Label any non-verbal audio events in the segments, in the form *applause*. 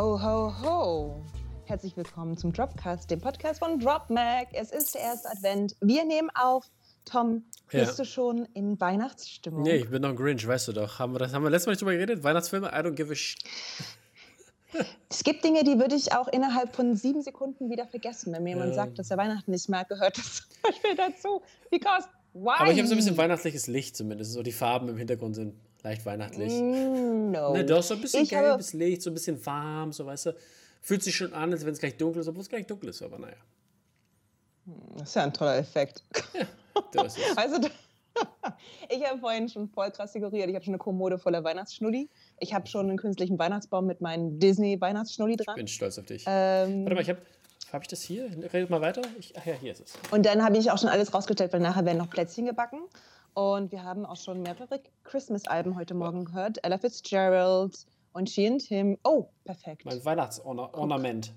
Ho, ho, ho. Herzlich willkommen zum Dropcast, dem Podcast von DropMac. Es ist der erste Advent. Wir nehmen auf. Tom, Ja. bist du schon in Weihnachtsstimmung? Nee, ich bin noch ein Grinch, weißt du doch. Haben wir das haben wir letztes Mal nicht drüber geredet? Weihnachtsfilme? I don't give a sh *laughs* Es gibt Dinge, die würde ich auch innerhalb von sieben Sekunden wieder vergessen. Wenn mir jemand Ähm. sagt, dass er Weihnachten nicht mag, gehört das *laughs* zum Beispiel dazu. Because why? Aber ich habe so ein bisschen weihnachtliches Licht zumindest. So die Farben im Hintergrund sind leicht weihnachtlich. Mm, No. Ne, doch, so ein bisschen Ich gelbes Licht, so ein bisschen warm, so weißt du. Fühlt sich schon an, als wenn es gleich dunkel ist, obwohl es gleich dunkel ist, aber naja. Das ist ja ein toller Effekt. So ist es. Also, *laughs* ich habe vorhin schon voll krass figuriert. Ich habe schon eine Kommode voller Weihnachtsschnulli. Ich habe schon einen künstlichen Weihnachtsbaum mit meinem Disney-Weihnachtsschnulli Ich dran. bin stolz auf dich. Ähm, Warte mal, ich habe. Habe ich das hier? Redet mal weiter. Ich, ach ja, hier ist es. und dann habe ich auch schon alles rausgestellt, weil nachher werden noch Plätzchen gebacken. Und wir haben auch schon mehrere Christmas-Alben heute Morgen gehört. Ella Fitzgerald und She and Tim. Oh, perfekt. Mein Weihnachtsornament.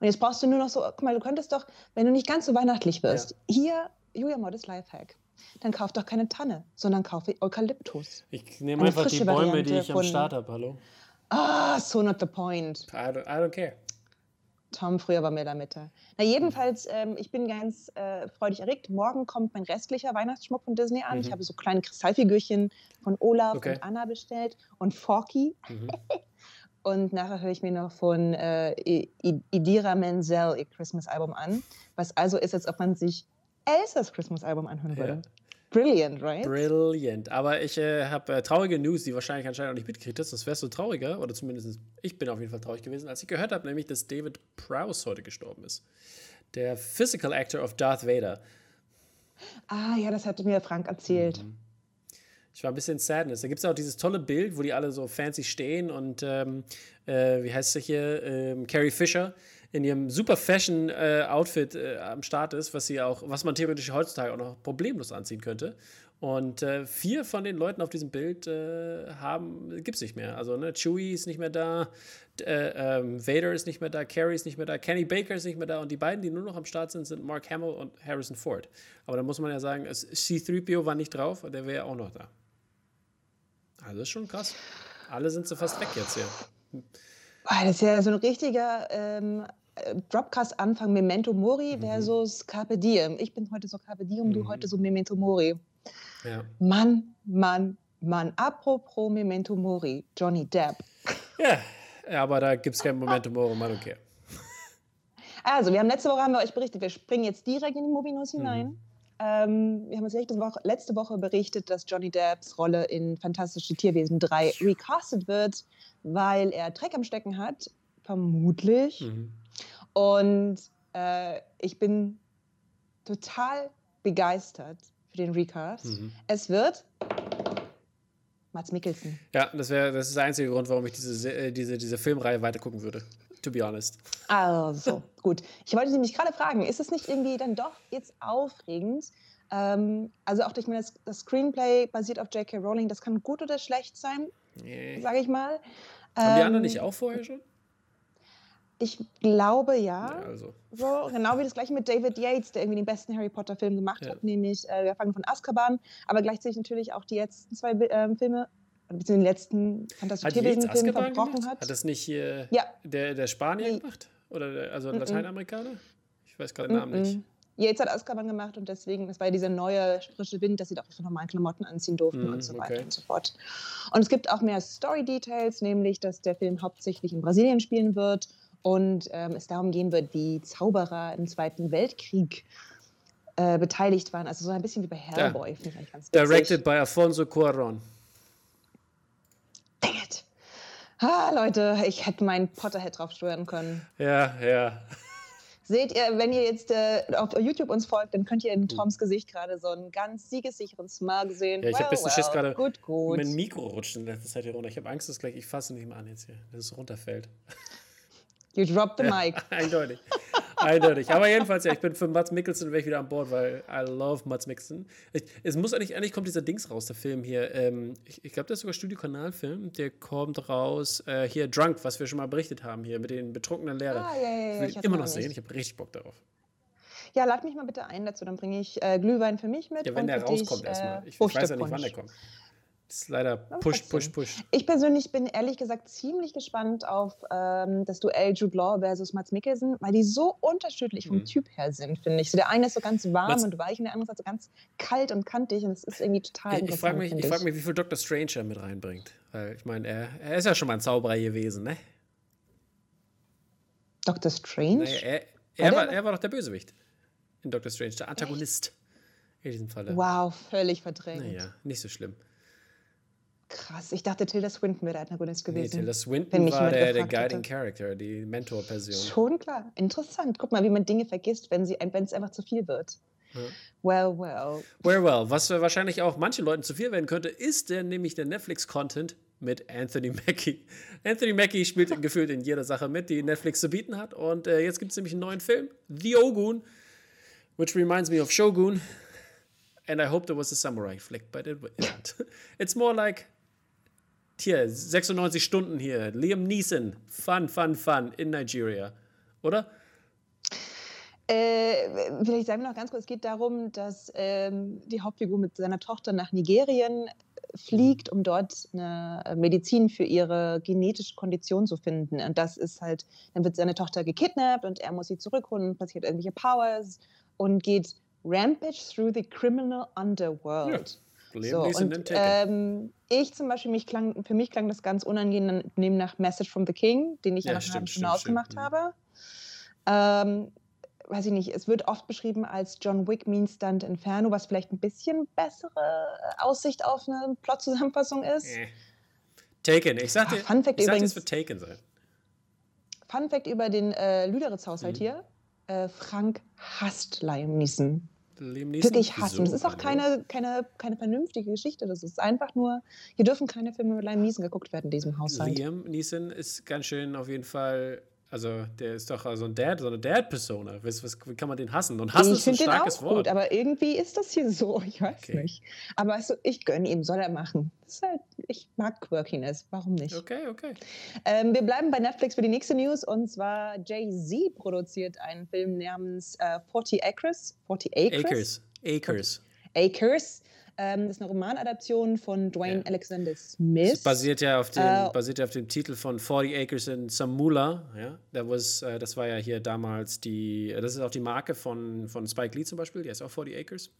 Und jetzt brauchst du nur noch so, guck mal, du könntest doch, wenn du nicht ganz so weihnachtlich wirst, hier, Julia Modest Lifehack, dann kauf doch keine Tanne, sondern kauf Eukalyptus. Ich nehme Eine einfach die Bäume, die Variante ich am Start habe. Hallo? Ah, so not the point. I don't, I don't care. Tom, früher war mir da Mitte. Na, jedenfalls, ähm, ich bin ganz äh, freudig erregt. Morgen kommt mein restlicher Weihnachtsschmuck von Disney an. Ich Mhm. habe so kleine Kristallfigürchen von Olaf Okay. und Anna bestellt und Forky. Mhm. *laughs* Und nachher höre ich mir noch von äh, Idira Menzel ihr Christmas-Album an. Was also ist, als ob man sich Elsas Christmas-Album anhören Ja. Brilliant, right? Brilliant. Aber ich äh, habe äh, traurige News, die wahrscheinlich anscheinend auch nicht mitgekriegt hast. Das wärst du trauriger, oder zumindest ich bin auf jeden Fall traurig gewesen, als ich gehört habe, nämlich, dass David Prowse heute gestorben ist. Der Physical Actor of Darth Vader. ah, ja, das hatte mir Frank erzählt. Mhm. Ich war ein bisschen sadness. Da gibt es auch dieses tolle Bild, wo die alle so fancy stehen und ähm, äh, wie heißt sie hier? Ähm, Carrie Fisher in ihrem super Fashion äh, Outfit äh, am Start ist, was sie auch, was man theoretisch heutzutage auch noch problemlos anziehen könnte. Und äh, vier von den Leuten auf diesem Bild äh, haben, gibt es nicht mehr. Also ne, Chewie ist nicht mehr da, äh, ähm, Vader ist nicht mehr da, Carrie ist nicht mehr da, Kenny Baker ist nicht mehr da und die beiden, die nur noch am Start sind, sind Mark Hamill und Harrison Ford. Aber da muss man ja sagen, es- C-3PO war nicht drauf, der wäre ja auch noch da. Also ist schon krass. Alle sind so fast weg jetzt hier. Das ist ja so ein richtiger ähm, äh, Dropcast-Anfang, Memento Mori Mhm. versus Carpe Diem. Ich bin heute so Carpe Diem, du Mhm. heute so Memento Mori. Ja, Mann, Mann, Mann. Apropos Memento Mori, Johnny Depp. ja. ja aber da gibt es kein Momentum Morum, I don't care. Also, wir haben letzte Woche haben wir euch berichtet, wir springen jetzt direkt in die Movie News Mhm. hinein. Ähm, wir haben uns letzte Woche, letzte Woche berichtet, dass Johnny Depps Rolle in Fantastische Tierwesen 3 recastet wird, weil er Dreck am Stecken hat, vermutlich. Mhm. Und äh, ich bin total begeistert für den Recast. Mhm. Es wird Mats Mikkelsen. Ja, das, wär, das ist der einzige Grund, warum ich diese, Se- äh, diese, diese Filmreihe weiter gucken würde. To be honest. Also, gut. Ich wollte nämlich gerade fragen, ist es nicht irgendwie dann doch jetzt aufregend? Ähm, also auch, ich meine, das, das Screenplay basiert auf J.K. Rowling, das kann gut oder schlecht sein, Nee. sage ich mal. Haben die Ähm, anderen nicht auch vorher schon? Ich glaube Ja, ja. also. So, genau wie das gleiche mit David Yates, der irgendwie den besten Harry Potter-Film gemacht Ja. hat, nämlich äh, Wir fangen von Azkaban, aber gleichzeitig natürlich auch die letzten zwei ähm, Filme, beziehungsweise den letzten Fantastische Hat Yates Tierwesen-Film Azkaban verbrochen gemacht? hat. Hat das nicht hier Ja. der, der Spanier Nee. gemacht? Oder der, also Mhm. Lateinamerikaner? Ich weiß gerade den Namen nicht. Mm-mm. Yates hat Azkaban gemacht und deswegen, das war ja dieser neue frische Wind, dass sie doch ihre normalen Klamotten anziehen durften Mhm, und so weiter okay. und so fort. Und es gibt auch mehr Story-Details, nämlich, dass der Film hauptsächlich in Brasilien spielen wird und ähm, es darum gehen wird, wie Zauberer im Zweiten Weltkrieg äh, beteiligt waren. Also so ein bisschen wie bei Hellboy, finde ich eigentlich ganz witzig. Directed by Alfonso Cuarón. Dang it. Ah, Leute, ich hätte meinen Potterhead drauf steuern können. Ja, ja. Seht ihr, wenn ihr jetzt äh, auf YouTube uns folgt, dann könnt ihr Hm. in Toms Gesicht gerade so einen ganz siegessicheren Smug sehen. Ja, ich hab ein bisschen Schiss gerade. Gut, gut. Mein Mikro rutscht in letzter Zeit hier runter. Ich habe Angst, dass gleich, ich fasse nicht mehr an jetzt hier, dass es runterfällt. You dropped the mic. *laughs* Eindeutig. Eindeutig. Aber jedenfalls, ja, ich bin für Mats Mikkelsen wäre ich wieder an Bord, weil I love Mats Mikkelsen. Ich, es muss eigentlich, eigentlich kommt dieser Dings raus, der Film hier. Ähm, ich ich glaube, das ist sogar Studio-Kanal-Film. Der kommt raus, äh, hier Drunk, was wir schon mal berichtet haben, hier mit den betrunkenen Lehrern. Ah, ja, ja, ja, ich will ich immer noch sehen. Ich habe richtig Bock darauf. Ja, lad mich mal bitte ein dazu, dann bringe ich äh, Glühwein für mich mit. Ja, wenn der dich, rauskommt erstmal. Äh, Ich, ich weiß ja nicht, wann der kommt. Ist leider push, push, push. Ich persönlich bin ehrlich gesagt ziemlich gespannt auf ähm, das Duell Jude Law versus Mats Mikkelsen, weil die so unterschiedlich vom mhm. Typ her sind, finde ich. So der eine ist so ganz warm Mats und weich und der andere ist so ganz kalt und kantig und es ist irgendwie total Ich, ich frage mich, ich frag mich, wie viel Dr. Strange er mit reinbringt. Weil ich meine, er, er ist ja schon mal ein Zauberer gewesen, ne? Dr. Strange? Naja, er, er, war, er war doch der Bösewicht in Dr. Strange, der Antagonist Echt? in diesem Fall. Wow, völlig verdrängt. Naja, nicht so schlimm. Krass, ich dachte, Tilda Swinton wäre der Antagonist gewesen. Nee, Tilda Swinton war der, der Guiding Character, die Mentor-Person. Schon klar, interessant. Guck mal, wie man Dinge vergisst, wenn es einfach zu viel wird. Ja. Well, well. Well, well. Was wahrscheinlich auch manchen Leuten zu viel werden könnte, ist der, nämlich der Netflix-Content mit Anthony Mackie. *laughs* Anthony Mackie spielt *laughs* gefühlt in jeder Sache mit, die Netflix zu bieten hat. Und äh, jetzt gibt es nämlich einen neuen Film, The Ogun, which reminds me of Shogun. And I hope there was a samurai flick, but it isn't. *laughs* It's more like hier, 96 Stunden hier, Liam Neeson, fun, fun, fun in Nigeria, oder? Äh, vielleicht sagen wir noch ganz kurz, es geht darum, dass ähm, die Hauptfigur mit seiner Tochter nach Nigerien fliegt, um dort eine Medizin für ihre genetische Kondition zu finden. Und das ist halt, dann wird seine Tochter gekidnappt und er muss sie zurückholen, passiert irgendwelche Powers und geht rampage through the criminal underworld. Ja. So, und, ähm, ich zum Beispiel, mich klang, für mich klang das ganz unangenehm nach Message from the King, den ich ja, ja nach halben Stunde ausgemacht stimmt. habe. Ähm, weiß ich nicht, es wird oft beschrieben als John Wick Means Stunt Inferno, was vielleicht ein bisschen bessere äh, Aussicht auf eine Plot-Zusammenfassung ist. Äh. Taken, ich sagte, Ach, Fun Fact ich übrigens, sagte, es wird Taken sein. Fun Fact über den äh, Lüderitz-Haushalt mhm. hier. Äh, Frank hasst Liam Neeson. Wirklich hassen. Das ist auch keine, keine, keine vernünftige Geschichte. Das ist einfach nur, hier dürfen keine Filme mit Liam Neeson geguckt werden in diesem Haushalt. Liam Neeson ist ganz schön auf jeden Fall also, der ist doch so ein Dad, so eine Dad-Persona. Was, was, wie kann man den hassen? Und hassen ich ist ein starkes den auch Wort. Gut, aber irgendwie ist das hier so. *laughs* Ich weiß okay. nicht. Aber also, ich gönne ihm, soll er machen. Halt, ich mag Quirkiness. Warum nicht? Okay, okay. Ähm, wir bleiben bei Netflix für die nächste News. Und zwar Jay-Z produziert einen Film namens äh, 40 Acres. 40 Acres? Acres. Acres. Acres. Ähm, das ist eine Romanadaption von Dwayne ja. Alexander Smith. Das basiert ja auf dem, uh, basiert ja auf dem Titel von 40 Acres in Samula. Ja? That was, uh, das war ja hier damals die, das ist auch die Marke von, von Spike Lee zum Beispiel, die heißt auch 40 Acres.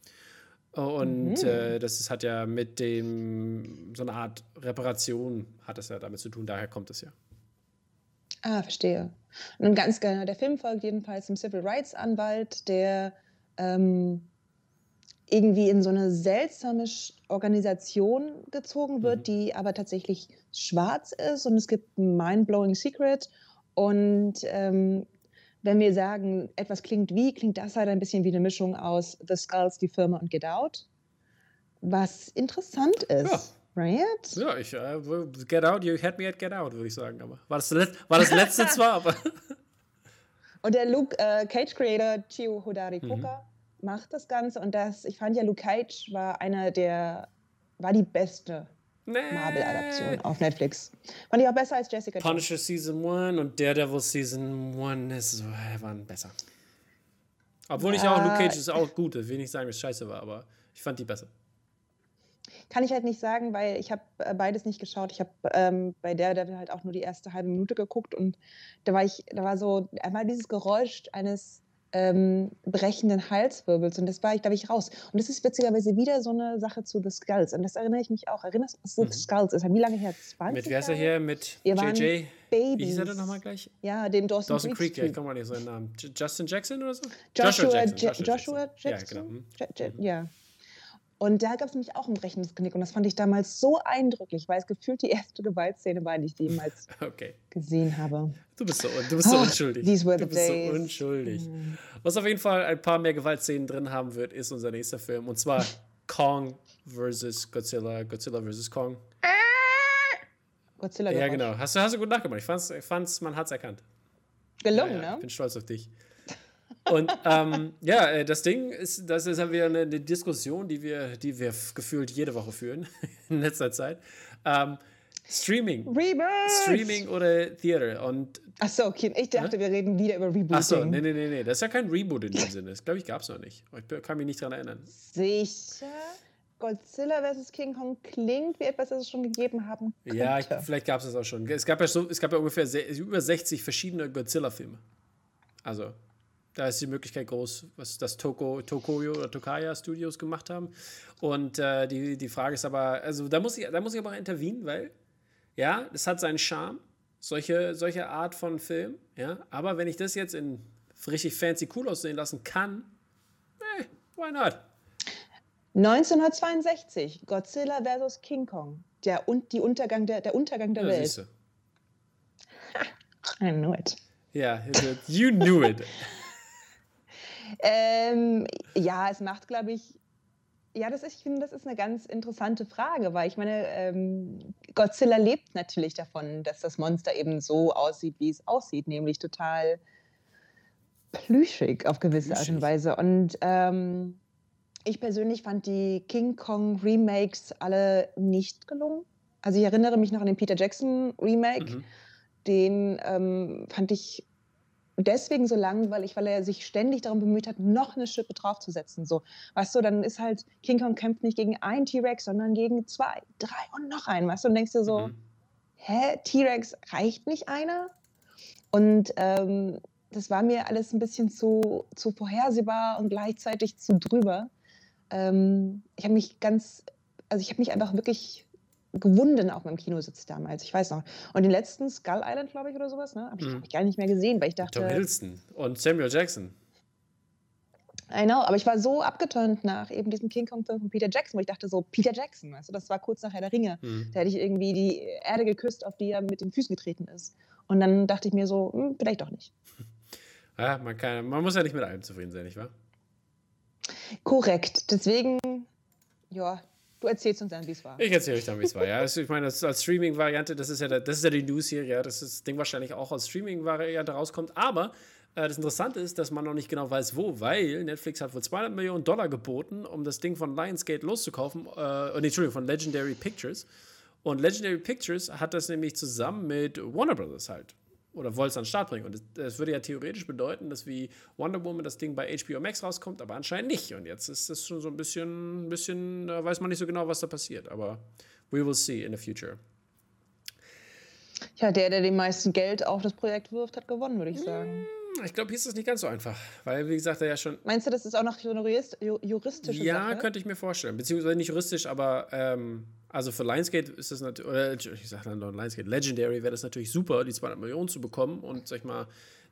Und mhm. äh, das ist, hat ja mit dem, so eine Art Reparation hat es ja damit zu tun, daher kommt es ja. Ah, verstehe. Und ganz genau, der Film folgt jedenfalls einem Civil Rights Anwalt, der ähm, irgendwie in so eine seltsame Organisation gezogen wird, mhm. die aber tatsächlich schwarz ist und es gibt ein mind-blowing Secret und ähm, wenn wir sagen, etwas klingt wie, klingt das halt ein bisschen wie eine Mischung aus The Skulls, die Firma und Get Out, was interessant ist. Ja. Right? Ja, ich, uh, Get Out, you had me at Get Out, würde ich sagen. Aber war das, war das letzte *laughs* zwar, aber. Und der Luke äh, Cage Creator, Chio Hodari Koka, mhm macht das Ganze und das, ich fand ja Luke Cage war einer der, war die beste nee. Marvel-Adaption auf Netflix. Fand ich auch besser als Jessica Punisher Jones. Season 1 und Daredevil Season 1 waren besser. Obwohl ich auch, Luke Cage ist auch gut, ich will nicht sagen, dass es scheiße war, aber ich fand die besser. Kann ich halt nicht sagen, weil ich habe äh, beides nicht geschaut. Ich habe ähm, bei Daredevil halt auch nur die erste halbe Minute geguckt und da war ich, da war so einmal dieses Geräusch eines ähm, brechenden Halswirbels. Und das war ich, da bin ich raus. Und das ist witzigerweise wieder so eine Sache zu The Skulls. Und das erinnere ich mich auch. Erinnerst du, The mhm. Skulls ist halt wie lange her? 20 Mit wer ist er hier? Mit JJ? Wie hieß er denn nochmal gleich? Ja, dem Dawson, Dawson Creek. ja, ich komme mal nicht so den Namen. Justin Jackson oder so? Joshua, Joshua Jackson. Joshua, Joshua Jackson. Ja, genau. Mhm. Ja. Und da gab es nämlich auch ein brechendes Knick. Und das fand ich damals so eindrücklich, weil es gefühlt die erste Gewaltszene war, die ich jemals *laughs* okay. gesehen habe. Du bist so, du bist so oh, unschuldig. These were the du bist days. so unschuldig. Mm. Was auf jeden Fall ein paar mehr Gewaltszenen drin haben wird, ist unser nächster Film. Und zwar *laughs* Kong vs. Godzilla. Godzilla vs. Kong. Godzilla Ja, genau. Hast du, hast du gut nachgemacht. Ich fand's, ich fand's man hat's erkannt. Gelungen, ja, ja. ne? Ich bin stolz auf dich. Und ähm, ja, äh, das Ding ist, das ist ja wieder eine, eine, Diskussion, die wir, die wir gefühlt jede Woche führen *laughs* in letzter Zeit. Ähm, Streaming. Reboot! Streaming oder Theater. Und, Achso, okay. Ich dachte, ja? wir reden wieder über Rebooting. Achso, nee, nee, nee, nee. Das ist ja kein Reboot in dem Sinne. Das glaube ich, gab es noch nicht. Ich kann mich nicht daran erinnern. Sicher? Godzilla vs. King Kong klingt wie etwas, das es schon gegeben haben könnte. Ja, ich, vielleicht gab es das auch schon. Es gab ja, so, es gab ja ungefähr über 60 verschiedene Godzilla-Filme. Also, da ist die Möglichkeit groß, was das Toko, Tokoyo oder Tokaya Studios gemacht haben. Und äh, die, die Frage ist aber, also da muss ich, da muss ich aber intervenieren, weil, ja, es hat seinen Charme, solche, solche Art von Film, ja. Aber wenn ich das jetzt in richtig fancy cool aussehen lassen kann, eh, why not? 1962, Godzilla vs. King Kong. Der, und die Untergang der, der Untergang der ja, Welt. Siehste. *laughs* I knew it. Yeah, you knew it. *laughs* ähm, ja, es macht, glaube ich, ja, das ist, ich finde, das ist eine ganz interessante Frage, weil ich meine, ähm, Godzilla lebt natürlich davon, dass das Monster eben so aussieht, wie es aussieht, nämlich total plüschig auf gewisse plüschig. Art und Weise. Und ähm, ich persönlich fand die King Kong Remakes alle nicht gelungen. Also ich erinnere mich noch an den Peter Jackson Remake. Mhm. Den ähm, fand ich deswegen so langweilig, weil er sich ständig darum bemüht hat, noch eine Schippe draufzusetzen. So, weißt du, dann ist halt King Kong kämpft nicht gegen einen T-Rex, sondern gegen zwei, drei und noch einen. Weißt du, und denkst dir so, mhm. hä, T-Rex reicht nicht einer? Und ähm, das war mir alles ein bisschen zu, zu vorhersehbar und gleichzeitig zu drüber ähm, ich habe mich ganz, also ich habe mich einfach wirklich gewunden auf meinem Kinositz damals. Ich weiß noch. Und den letzten Skull Island, glaube ich, oder sowas, ne? Habe ich, mhm. hab ich gar nicht mehr gesehen, weil ich dachte. Tom Hiddleston und Samuel Jackson. I know, aber ich war so abgetönt nach eben diesem King Kong-Film von Peter Jackson, wo ich dachte so, Peter Jackson, weißt du, das war kurz nach Herr der Ringe. Mhm. Da hätte ich irgendwie die Erde geküsst, auf die er mit den Füßen getreten ist. Und dann dachte ich mir so, hm, vielleicht doch nicht. *laughs* Ja, man, kann, man muss ja nicht mit allem zufrieden sein, nicht wahr? Korrekt. Deswegen, ja, du erzählst uns dann, wie es war. Ich erzähle euch dann, wie es war. Ja, also ich meine, das als Streaming-Variante, das ist ja, das ist ja die News hier, ja, dass das Ding wahrscheinlich auch als Streaming-Variante rauskommt. Aber äh, das Interessante ist, dass man noch nicht genau weiß, wo, weil Netflix hat wohl 200 Millionen Dollar geboten, um das Ding von Lionsgate loszukaufen, äh, nee, Entschuldigung, von Legendary Pictures. Und Legendary Pictures hat das nämlich zusammen mit Warner Brothers halt oder wollte es an den Start bringen. Und das, würde ja theoretisch bedeuten, dass wie Wonder Woman das Ding bei HBO Max rauskommt, aber anscheinend nicht. Und jetzt ist das schon so ein bisschen, ein bisschen, da weiß man nicht so genau, was da passiert. Aber we will see in the future. Ja, der, der den meisten Geld auf das Projekt wirft, hat gewonnen, würde ich sagen. Hm, ich glaube, hier ist das nicht ganz so einfach, weil, wie gesagt, er ja schon. Meinst du, das ist auch noch eine juristische Ja, Sache? könnte ich mir vorstellen. Beziehungsweise nicht juristisch, aber ähm, also für Lionsgate ist das natürlich, ich sage dann noch Lionsgate, Legendary wäre das natürlich super, die 200 Millionen zu bekommen und, sag ich mal,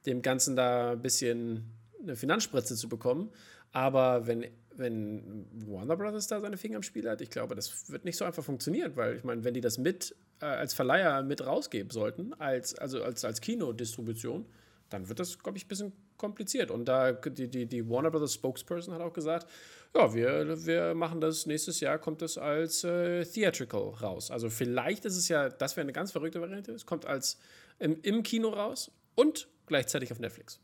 dem Ganzen da ein bisschen eine Finanzspritze zu bekommen. Aber wenn, wenn Warner Brothers da seine Finger im Spiel hat, ich glaube, das wird nicht so einfach funktionieren, weil ich meine, wenn die das mit äh, als Verleiher mit rausgeben sollten, als, also als, als Kinodistribution, dann wird das, glaube ich, ein bisschen kompliziert. Und da die, die, die Warner Brothers Spokesperson hat auch gesagt, ja, wir, wir machen das nächstes Jahr, kommt das als äh, Theatrical raus. Also vielleicht ist es ja, das wäre eine ganz verrückte Variante, es kommt als im, im Kino raus und gleichzeitig auf Netflix.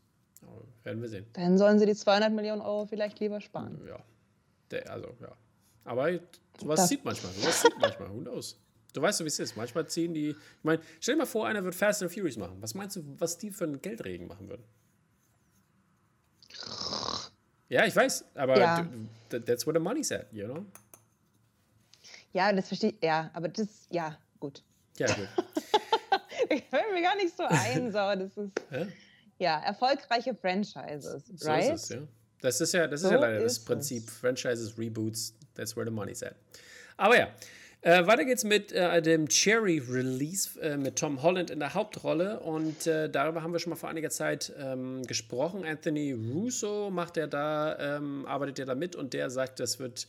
Werden wir sehen. Dann sollen sie die 200 Millionen Euro vielleicht lieber sparen. Ja, der, also ja. Aber sowas das sieht manchmal, sowas sieht manchmal, who knows. Du weißt, wie es ist. Manchmal ziehen die. Ich meine, stell dir mal vor, einer wird Fast and Furious machen. Was meinst du, was die für einen Geldregen machen würden? Ja, ich weiß, aber ja. that's where the money's at, you know? Ja, das verstehe ich. Ja, aber das, ja, gut. Ja, gut. *laughs* ich fällt mir gar nicht so ein, so, das ist. Ja, ja erfolgreiche Franchises, so right? Ist es, ja. Das ist ja, das so ist ja leider das Prinzip. Es. Franchises, Reboots, that's where the money's at. Aber ja, äh, weiter geht's mit äh, dem Cherry Release äh, mit Tom Holland in der Hauptrolle und äh, darüber haben wir schon mal vor einiger Zeit ähm, gesprochen. Anthony Russo macht er da, ähm, arbeitet er da mit und der sagt, das wird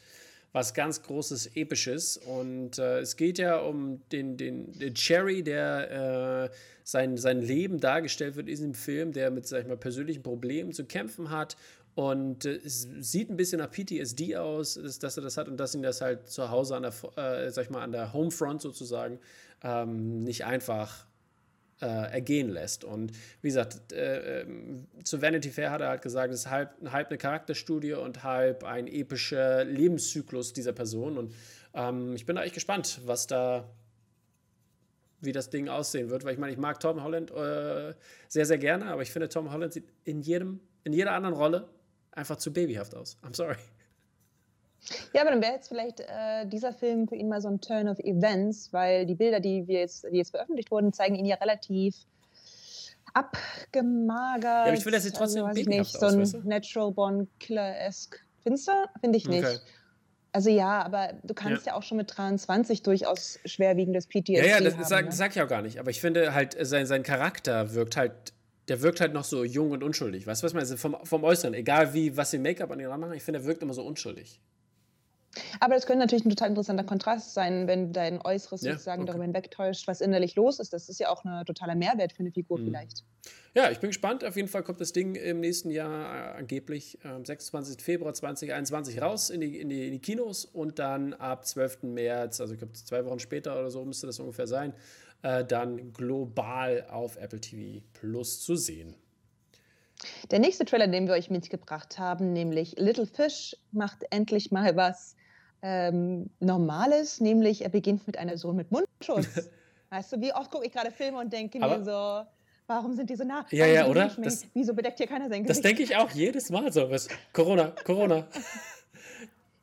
was ganz Großes, Episches. Und äh, es geht ja um den, den, den Cherry, der äh, sein, sein Leben dargestellt wird in diesem Film, der mit, sag ich mal, persönlichen Problemen zu kämpfen hat und äh, es sieht ein bisschen nach PTSD aus, dass er das hat und dass ihn das halt zu Hause an der, äh, sag ich mal, an der Homefront sozusagen ähm, nicht einfach äh, ergehen lässt. Und wie gesagt, äh, ähm, zu Vanity Fair hat er halt gesagt, es ist halb, halb eine Charakterstudie und halb ein epischer Lebenszyklus dieser Person. Und ähm, ich bin da echt gespannt, was da wie das Ding aussehen wird, weil ich meine, ich mag Tom Holland äh, sehr, sehr gerne, aber ich finde, Tom Holland sieht in jedem, in jeder anderen Rolle einfach zu babyhaft aus. I'm sorry. Ja, aber dann wäre jetzt vielleicht äh, dieser Film für ihn mal so ein Turn of Events, weil die Bilder, die wir jetzt, die jetzt veröffentlicht wurden, zeigen ihn ja relativ abgemagert. Ja, aber ich will, dass sie trotzdem also, nicht, so ein weißt du? Natural Born Killer-esque. Findest du? Finde ich nicht. Okay. Also ja, aber du kannst ja. ja. auch schon mit 23 durchaus schwerwiegendes PTSD Ja, ja, das, haben, sag, ne? sag ich auch gar nicht. Aber ich finde halt, sein, sein Charakter wirkt halt, der wirkt halt noch so jung und unschuldig. Weißt du, was man also vom, vom Äußeren, egal wie, was sie Make-up an ihn machen, ich finde, er wirkt immer so unschuldig. Aber das könnte natürlich ein total interessanter Kontrast sein, wenn dein Äußeres ja, sozusagen okay. darüber hinwegtäuscht, was innerlich los ist. Das ist ja auch ein totaler Mehrwert für eine Figur mhm. vielleicht. Ja, ich bin gespannt. Auf jeden Fall kommt das Ding im nächsten Jahr äh, angeblich am 26. Februar 2021 raus in die, in, die, in die Kinos und dann ab 12. März, also ich glaube zwei Wochen später oder so müsste das ungefähr sein, äh, dann global auf Apple TV Plus zu sehen. Der nächste Trailer, den wir euch mitgebracht haben, nämlich Little Fish, macht endlich mal was ähm, Normales, nämlich er beginnt mit einer Person mit Mundschutz. *laughs* weißt du, wie oft gucke ich gerade Filme und denke mir so, warum sind die so nah? Ja, ja, oder? Das, Wieso bedeckt hier keiner sein Gesicht? Das denke ich auch jedes Mal so. Was? Corona, Corona. *laughs*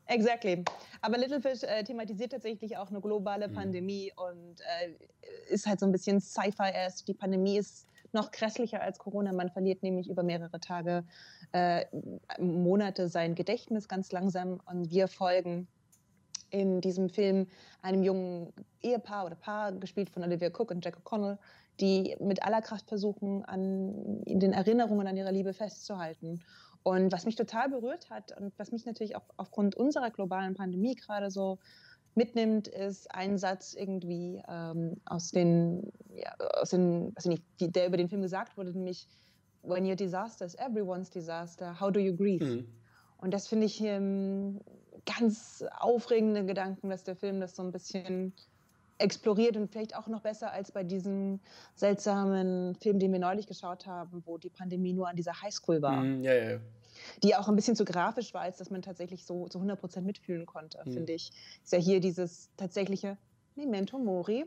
Exactly. Aber Little Fish äh, thematisiert tatsächlich auch eine globale mhm. Pandemie und äh, ist halt so ein bisschen Sci-Fi erst. Die Pandemie ist noch grässlicher als Corona. Man verliert nämlich über mehrere Tage, äh, Monate sein Gedächtnis ganz langsam und wir folgen in diesem Film einem jungen Ehepaar oder Paar, gespielt von Olivia Cook und Jack O'Connell, die mit aller Kraft versuchen, an in den Erinnerungen an ihre Liebe festzuhalten. Und was mich total berührt hat und was mich natürlich auch aufgrund unserer globalen Pandemie gerade so mitnimmt, ist ein Satz irgendwie ähm, aus den, ja, aus den, also nicht, die, der über den Film gesagt wurde, nämlich When your disaster is everyone's disaster, how do you grieve? Mhm. Und das finde ich ähm, ganz aufregende Gedanken, dass der Film das so ein bisschen exploriert und vielleicht auch noch besser als bei diesem seltsamen Film, den wir neulich geschaut haben, wo die Pandemie nur an dieser Highschool war. Mm, ja, ja. Die auch ein bisschen zu grafisch war, als dass man tatsächlich so zu 100 Prozent mitfühlen konnte, mm. finde ich. Ist ja hier dieses tatsächliche Memento Mori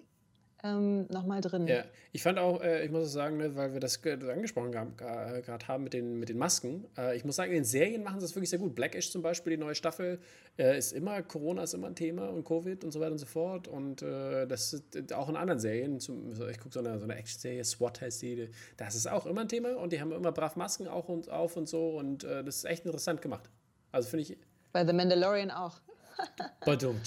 ähm, nochmal drin. Ja, ich fand auch, äh, ich muss sagen, ne, weil wir das, angesprochen gerade haben mit den, mit den Masken, äh, ich muss sagen, in den Serien machen sie das wirklich sehr gut. Blackish zum Beispiel, die neue Staffel, äh, ist immer, Corona ist immer ein Thema und Covid und so weiter und so fort. Und äh, das ist auch in anderen Serien, zum, ich gucke so eine, so eine Action-Serie, SWAT heißt die, das ist auch immer ein Thema und die haben immer brav Masken auch und auf und so und äh, das ist echt interessant gemacht. Also finde ich. Bei The Mandalorian auch. *laughs* Badum,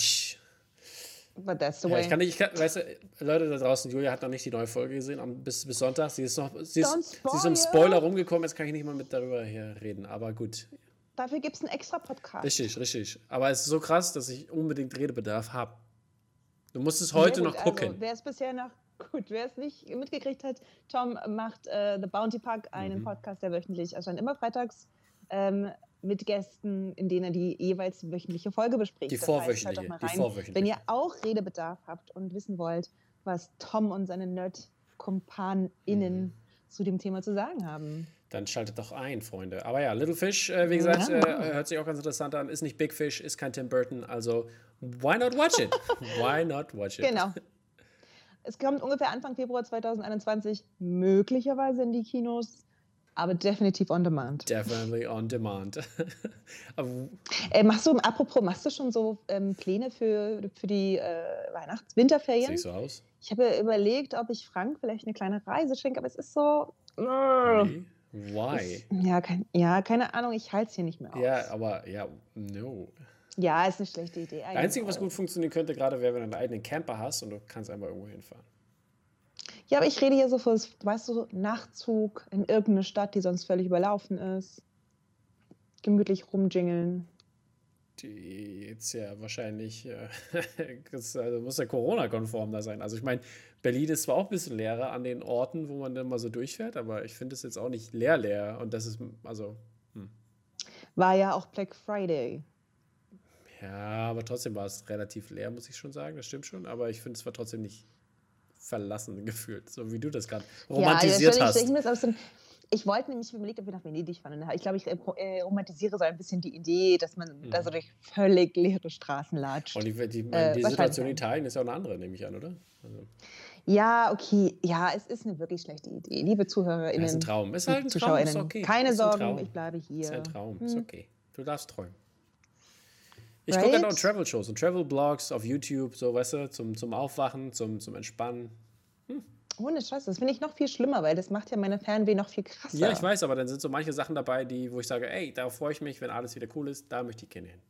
But that's the way. Ja, ich kann nicht, ich kann, weißt du, Leute da draußen, Julia hat noch nicht die neue Folge gesehen, am, bis, bis Sonntag. Sie ist noch, sie ist, sie ist um Spoiler rumgekommen, jetzt kann ich nicht mal mit darüber hier reden, aber gut. Dafür gibt es einen extra Podcast. Richtig, richtig. Aber es ist so krass, dass ich unbedingt Redebedarf habe. Du musst es heute noch gucken. Also, wer es bisher noch, gut, wer es nicht mitgekriegt hat, Tom macht äh, The Bounty Park, einen mhm. Podcast, der wöchentlich erscheint, immer freitags. Ähm, mit Gästen, in denen er die jeweils wöchentliche Folge bespricht. Die vorwöchentliche. Das heißt, die vorwöchentliche. Wenn ihr auch Redebedarf habt und wissen wollt, was Tom und seine Nerd-KumpanInnen mhm. zu dem Thema zu sagen haben. Dann schaltet doch ein, Freunde. Aber ja, Little Fish, äh, wie gesagt, ja. äh, hört sich auch ganz interessant an. Ist nicht Big Fish, ist kein Tim Burton. Also, why not watch it? *laughs* why not watch it? Genau. Es kommt ungefähr Anfang Februar 2021 möglicherweise in die Kinos aber definitiv on demand. Definitely on demand. *laughs* äh, machst du, apropos, machst du schon so ähm, Pläne für, für die äh, Weihnachts-Winterferien? Sieht so aus? Ich habe überlegt, ob ich Frank vielleicht eine kleine Reise schenke, aber es ist so. Really? Why? Ist, ja, kein, ja, keine Ahnung, ich halte es hier nicht mehr aus. Ja, aber ja, no. Ja, ist eine schlechte Idee. Das Einzige, was gut funktionieren könnte, gerade wäre, wenn du einen eigenen Camper hast und du kannst einfach irgendwo hinfahren. Ja, aber ich rede hier so für, weißt du, Nachtzug in irgendeine Stadt, die sonst völlig überlaufen ist. Gemütlich rumjingeln. Die jetzt ja wahrscheinlich, äh, *laughs* das, also muss ja Corona-konform da sein. Also ich meine, Berlin ist zwar auch ein bisschen leerer an den Orten, wo man dann mal so durchfährt, aber ich finde es jetzt auch nicht leer leer. Und das ist, also. Hm. War ja auch Black Friday. Ja, aber trotzdem war es relativ leer, muss ich schon sagen. Das stimmt schon. Aber ich finde es war trotzdem nicht verlassen gefühlt, so wie du das gerade romantisiert ja, hast. Ich, ich, ich wollte nämlich überlegt, ob wir nach Venedig fahren. Ich glaube, ich äh, äh, romantisiere so ein bisschen die Idee, dass man mhm. da so durch völlig leere Straßen latscht. Und die, die, äh, die Situation in Italien ist ja auch eine andere, nehme ich an, oder? Also. Ja, okay. Ja, es ist eine wirklich schlechte Idee. Liebe ZuhörerInnen. Das ist ein Traum. Ist halt ein Traum, ist okay. Keine Sorgen, ich bleibe hier. Ist ein Traum, hm. ist okay. Du darfst träumen. Ich right? gucke halt auch Travel-Shows und Travel-Blogs auf YouTube, so, weißt du, zum, zum Aufwachen, zum, zum Entspannen. Hm. Ohne Scheiß, das finde ich noch viel schlimmer, weil das macht ja meine Fernweh noch viel krasser. Ja, ich weiß, aber dann sind so manche Sachen dabei, die, wo ich sage, ey, darauf freue ich mich, wenn alles wieder cool ist, da möchte ich gerne hin.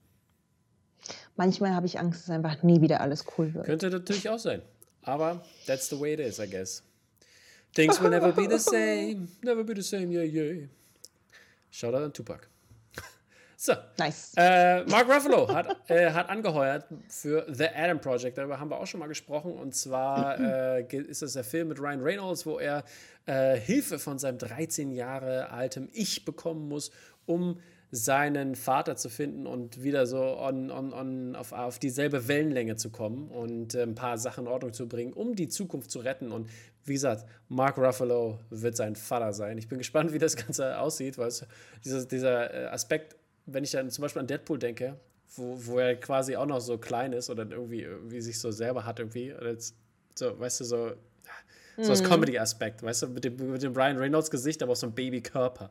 Manchmal habe ich Angst, dass einfach nie wieder alles cool wird. Könnte natürlich auch sein. Aber that's the way it is, I guess. Things will never be the *laughs* same. Never be the same, yeah, yeah. Shout out an Tupac. So. Nice. Äh, Mark Ruffalo hat, äh, hat angeheuert für The Adam Project. Darüber haben wir auch schon mal gesprochen. Und zwar äh, ist das der Film mit Ryan Reynolds, wo er äh, Hilfe von seinem 13 Jahre altem Ich bekommen muss, um seinen Vater zu finden und wieder so on, on, on, auf, auf dieselbe Wellenlänge zu kommen und äh, ein paar Sachen in Ordnung zu bringen, um die Zukunft zu retten. Und wie gesagt, Mark Ruffalo wird sein Vater sein. Ich bin gespannt, wie das Ganze aussieht, weil es, dieser, dieser äh, Aspekt, wenn ich dann zum Beispiel an Deadpool denke, wo, wo er quasi auch noch so klein ist oder irgendwie, irgendwie sich so selber hat irgendwie, jetzt, so, weißt du, so, so das mhm. Comedy-Aspekt, weißt du, mit dem, mit dem Brian Reynolds Gesicht, aber auch so ein Babykörper.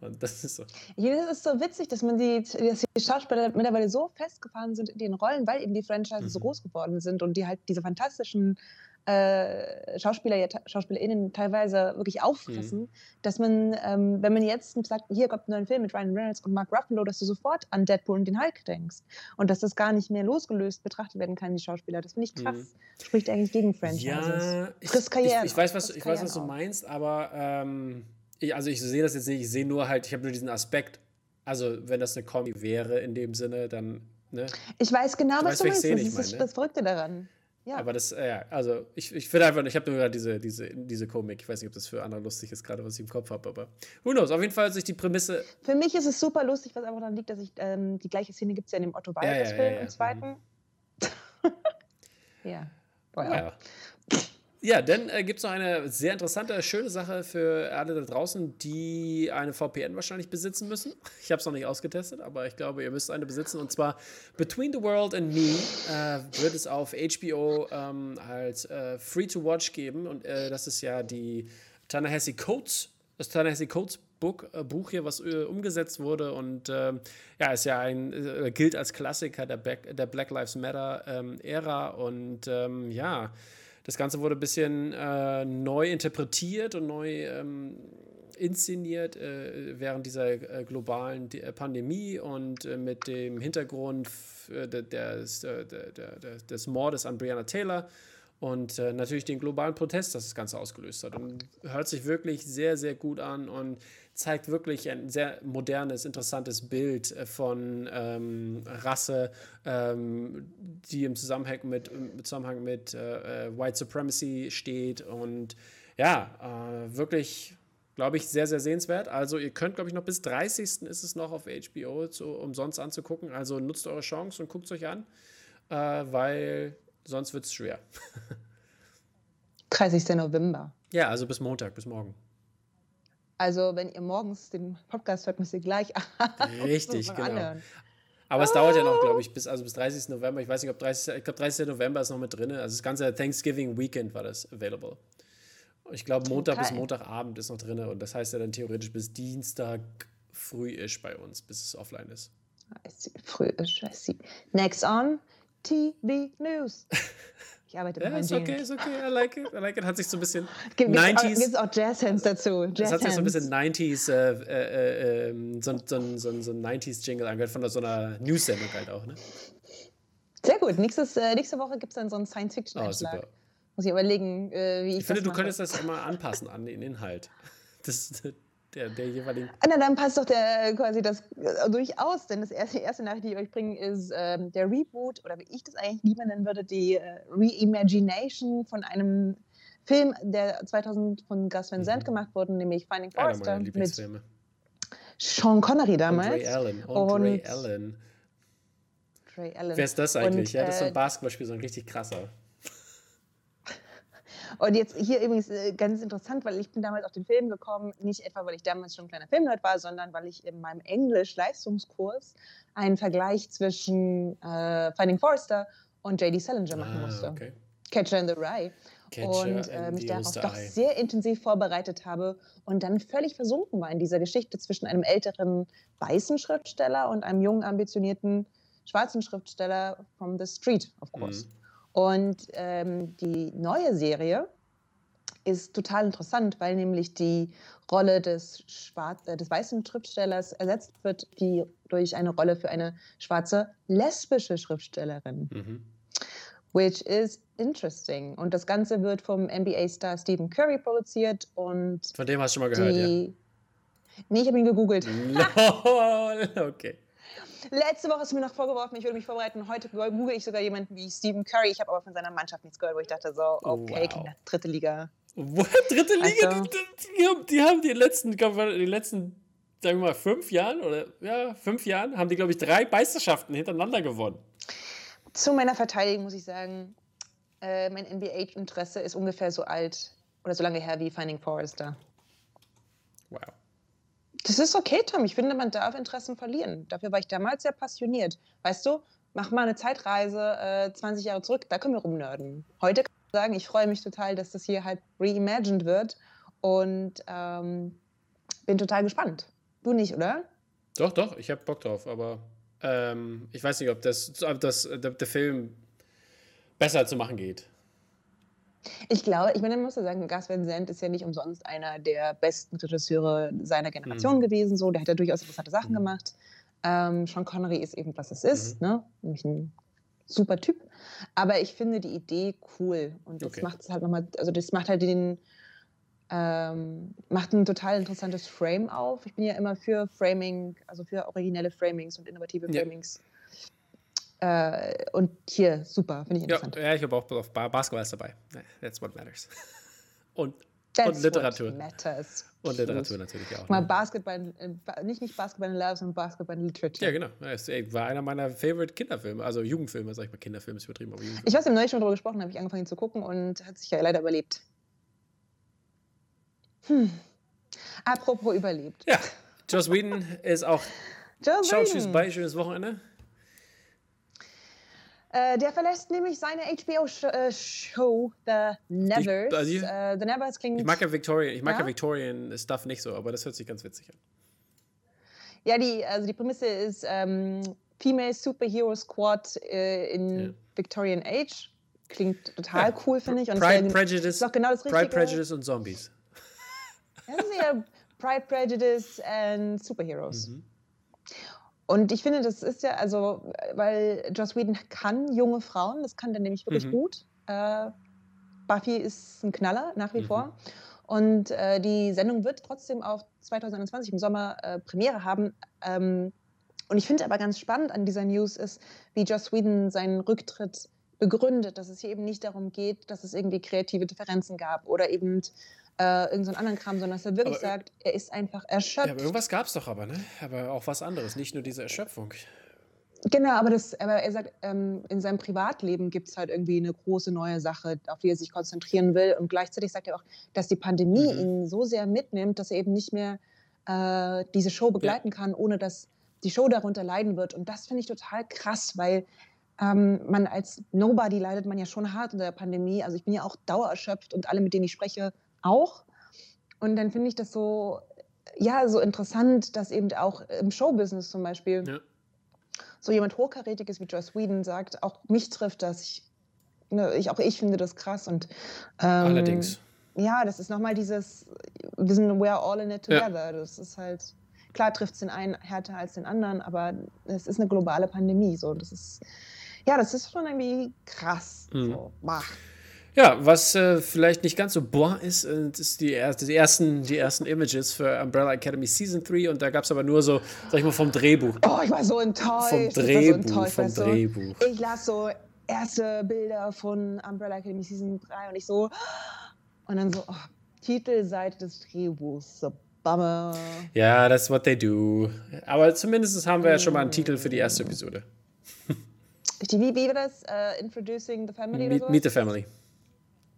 Und das ist so. Das ist so witzig, dass man die, dass die Schauspieler mittlerweile so festgefahren sind in den Rollen, weil eben die Franchises mhm. so groß geworden sind und die halt diese fantastischen äh, Schauspieler, SchauspielerInnen teilweise wirklich auffressen, mhm. dass man, ähm, wenn man jetzt sagt, hier kommt ein neuer Film mit Ryan Reynolds und Mark Ruffalo, dass du sofort an Deadpool und den Hulk denkst und dass das gar nicht mehr losgelöst betrachtet werden kann, die Schauspieler. Das finde ich krass. Mhm. Spricht eigentlich gegen Franchises. Ja, ich, ich, ich, weiß, was, ich weiß, was du meinst, aber ähm, ich, also ich sehe das jetzt nicht, ich sehe nur halt, ich habe nur diesen Aspekt, also wenn das eine Kombi wäre in dem Sinne, dann. Ne? Ich weiß genau, was weißt, du meinst. Das ist meine, ne? das Verrückte daran. Ja. Aber das, äh, ja, also ich, ich finde einfach, ich habe nur gerade diese, diese, diese Komik. Ich weiß nicht, ob das für andere lustig ist, gerade was ich im Kopf habe, aber who knows? Auf jeden Fall sich die Prämisse. Für mich ist es super lustig, was einfach daran liegt, dass ich ähm, die gleiche Szene gibt es ja in dem Otto Walkes-Film ja, ja, im zweiten. *laughs* Ja. Boah, ja. Ja, dann äh, gibt es noch eine sehr interessante, schöne Sache für alle da draußen, die eine VPN wahrscheinlich besitzen müssen. *laughs* Ich habe es noch nicht ausgetestet, aber ich glaube, ihr müsst eine besitzen. Und zwar Between the World and Me äh, wird es auf HBO ähm, als äh, Free-to-Watch geben. Und äh, das ist ja die Ta-Nehisi das Ta-Nehisi Coates Book, äh, Buch hier, was äh, umgesetzt wurde. Und ähm, ja, ist ja ein, gilt als Klassiker der, Back, der Black Lives Matter-Ära. Ähm, und ähm, ja, das Ganze wurde ein bisschen äh, neu interpretiert und neu ähm, inszeniert äh, während dieser äh, globalen äh, Pandemie und äh, mit dem Hintergrund äh, des, des Mordes an Breonna Taylor und natürlich den globalen Protest, das das Ganze ausgelöst hat. Und hört sich wirklich sehr, sehr gut an und zeigt wirklich ein sehr modernes, interessantes Bild äh, von ähm, Rasse, ähm, die im Zusammenhang mit, im Zusammenhang mit äh, äh White Supremacy steht. Und ja, äh, wirklich, glaube ich, sehr, sehr sehenswert. Also ihr könnt, glaube ich, noch bis 30. ist es noch auf HBO zu, umsonst anzugucken. Also nutzt eure Chance und guckt es euch an, äh, weil sonst wird es schwer. *laughs* 30. November. Ja, also bis Montag, bis morgen. Also, wenn ihr morgens den Podcast hört, müsst ihr gleich *laughs* Richtig, genau. Anhören. Aber es dauert ja noch, glaube ich, bis, also bis 30. November. Ich weiß nicht, ob 30. Ich glaube, 30. November ist noch mit drin. Also das ganze Thanksgiving Weekend war das available. Ich glaube, Montag okay. bis Montagabend ist noch drin. Und das heißt ja dann theoretisch bis Dienstag früh ist bei uns, bis es offline ist. Früh ist, I see. Next on TV News. *laughs* Ich arbeite ja, ist okay, ist okay, I like it, I like it. Hat sich so ein bisschen Gibt 90s... Gibt auch Jazz-Hands dazu, Jazz Es hat sich so ein bisschen 90s, äh, äh, äh, so, so, so, so ein 90s-Jingle angehört, von so einer News-Sendung halt auch, ne? Sehr gut. Nächstes, äh, nächste Woche gibt es dann so einen Science-Fiction-Einschlag. Oh. Muss ich überlegen, äh, wie ich Ich finde, du könntest das immer anpassen an den Inhalt. *laughs* Das, der, der jeweiligen. Ah, na, dann passt doch der quasi das äh, durchaus, denn das erste, erste Nachricht, die ich euch bringe, ist ähm, der Reboot, oder wie ich das eigentlich lieber nennen würde, die äh, Reimagination von einem Film, der 2000 von Gus Van Sant mhm. gemacht wurde, nämlich Finding Forrester mit Sean Connery damals. Und Ray Allen. Und, und Ray Allen. Ray Allen. Wer ist das eigentlich? Und, ja, das ist so ein äh, Basketballspiel, so ein richtig krasser. Und jetzt hier übrigens äh, ganz interessant, weil ich bin damals auf den Film gekommen, nicht etwa, weil ich damals schon ein kleiner Filmnerd war, sondern weil ich in meinem Englisch-Leistungskurs einen Vergleich zwischen äh, Finding Forrester und J.D. Salinger machen ah, musste. Okay. Catcher in the Rye. Catcher und äh, mich darauf doch sehr intensiv vorbereitet habe und dann völlig versunken war in dieser Geschichte zwischen einem älteren weißen Schriftsteller und einem jungen, ambitionierten schwarzen Schriftsteller from the street, of course. Mhm. Und ähm, die neue Serie ist total interessant, weil nämlich die Rolle des, Schwarz äh, des weißen Schriftstellers ersetzt wird die durch eine Rolle für eine schwarze lesbische Schriftstellerin. Mhm. Which is interesting. Und das Ganze wird vom NBA-Star Stephen Curry produziert. Und Von dem hast du schon mal gehört, die... ja? Nee, ich habe ihn gegoogelt. *laughs* Lol, okay. Letzte Woche hast du mir noch vorgeworfen, ich würde mich vorbereiten. Heute google ich sogar jemanden wie Stephen Curry. Ich habe aber von seiner Mannschaft nichts gehört, wo ich dachte so, okay, wow. dritte Liga. *laughs* Dritte Liga? Also, die, die, die, haben die letzten, die letzten, sagen wir mal, fünf Jahren oder ja, fünf Jahren haben die, glaube ich, drei Meisterschaften hintereinander gewonnen. Zu meiner Verteidigung muss ich sagen, äh, mein NBA-Interesse ist ungefähr so alt oder so lange her wie Finding Forrester. Wow. Das ist okay, Tom. Ich finde, man darf Interessen verlieren. Dafür war ich damals sehr passioniert. Weißt du, mach mal eine Zeitreise äh, 20 Jahre zurück, da können wir rumnörden. Heute kann ich sagen, ich freue mich total, dass das hier halt reimagined wird und ähm, bin total gespannt. Du nicht, oder? Doch, doch, ich habe Bock drauf, aber ähm, ich weiß nicht, ob das, ob das der, der Film besser zu machen geht. Ich glaube, ich meine, man muss ja sagen, Gus Van Sant ist ja nicht umsonst einer der besten Regisseure seiner Generation mhm. gewesen. So, der hat ja durchaus interessante Sachen mhm. gemacht. Ähm, Sean Connery ist eben, was es ist, mhm. ne? Nämlich ein super Typ. Aber ich finde die Idee cool und das okay. macht es halt nochmal, also das macht halt den, ähm, macht ein total interessantes Frame auf. Ich bin ja immer für Framing, also für originelle Framings und innovative Framings. Ja. Äh, und hier, super, finde ich interessant. Ja, ja ich habe auch auf Basketball ist dabei. That's what matters. *laughs* Und, und Literatur. matters. Und Literatur natürlich auch. Mal ne? Basketball, äh, nicht, nicht Basketball in Love, sondern Basketball in Literature. Ja, genau. Es war einer meiner Favorite Kinderfilme, also Jugendfilme, sag ich mal. Kinderfilme ist übertrieben, aber Jugendfilme. Ich weiß, im neulich schon darüber gesprochen, habe ich angefangen zu gucken und hat sich ja leider überlebt. Hm. Apropos überlebt. Ja, Joss Whedon ist auch. *laughs* Joss Ciao, tschüss, bye, schönes Wochenende. Äh, der verlässt nämlich seine HBO-Show äh, The Nevers. Ich, also ich, uh, The Nevers klingt. Ich mag ja Victorian, ich mag ja? ja Victorian Stuff nicht so, aber das hört sich ganz witzig an. Ja, die, also die Prämisse ist ähm, Female Superhero Squad äh, in ja. Victorian Age. Klingt total ja. cool, finde ich. Und Pride, Prejudice, ist genau das Richtige. Pride, Prejudice und Zombies. Das ist ja Pride, Prejudice and Superheroes. Mhm. Und ich finde, das ist ja, also, weil Joss Whedon kann junge Frauen, das kann der nämlich wirklich mhm. gut. Äh, Buffy ist ein Knaller nach wie mhm. vor. Und äh, die Sendung wird trotzdem auch 2021 im Sommer äh, Premiere haben. Ähm, und ich finde aber ganz spannend an dieser News ist, wie Joss Whedon seinen Rücktritt begründet, dass es hier eben nicht darum geht, dass es irgendwie kreative Differenzen gab oder eben äh, irgendeinen so anderen Kram, sondern dass er wirklich aber, sagt, er ist einfach erschöpft. Ja, aber irgendwas gab es doch aber, ne? Aber auch was anderes, nicht nur diese Erschöpfung. Genau, aber, das, aber er sagt, ähm, in seinem Privatleben gibt es halt irgendwie eine große neue Sache, auf die er sich konzentrieren will. Und gleichzeitig sagt er auch, dass die Pandemie mhm. ihn so sehr mitnimmt, dass er eben nicht mehr äh, diese Show begleiten ja. kann, ohne dass die Show darunter leiden wird. Und das finde ich total krass, weil ähm, man als Nobody leidet man ja schon hart unter der Pandemie. Also ich bin ja auch dauererschöpft und alle, mit denen ich spreche, auch. Und dann finde ich das so, ja, so interessant, dass eben auch im Showbusiness zum Beispiel ja. so jemand Hochkarätiges wie Joss Whedon sagt, auch mich trifft das. Ich, ne, ich, auch ich finde das krass. Und, ähm, Allerdings. Ja, das ist nochmal dieses, wir sind we're all in it together. Ja. Das ist halt, klar trifft es den einen härter als den anderen, aber es ist eine globale Pandemie. So. Das ist, ja, das ist schon irgendwie krass. Mhm. So, mach. Ja, was äh, vielleicht nicht ganz so boah ist, äh, ist die, die, ersten, die ersten Images für Umbrella Academy Season 3 und da gab es aber nur so, sag ich mal, vom Drehbuch. Oh, ich war so enttäuscht. Vom Drehbuch, so vom Drehbuch. So, ich las so erste Bilder von Umbrella Academy Season 3 und ich so, und dann so, oh, Titelseite des Drehbuchs, so Bummer. Ja, that's what they do. Aber zumindest haben wir ja schon mal einen Titel für die erste Episode. Wie, wie war das? Uh, introducing the Family? Meet, meet the Family.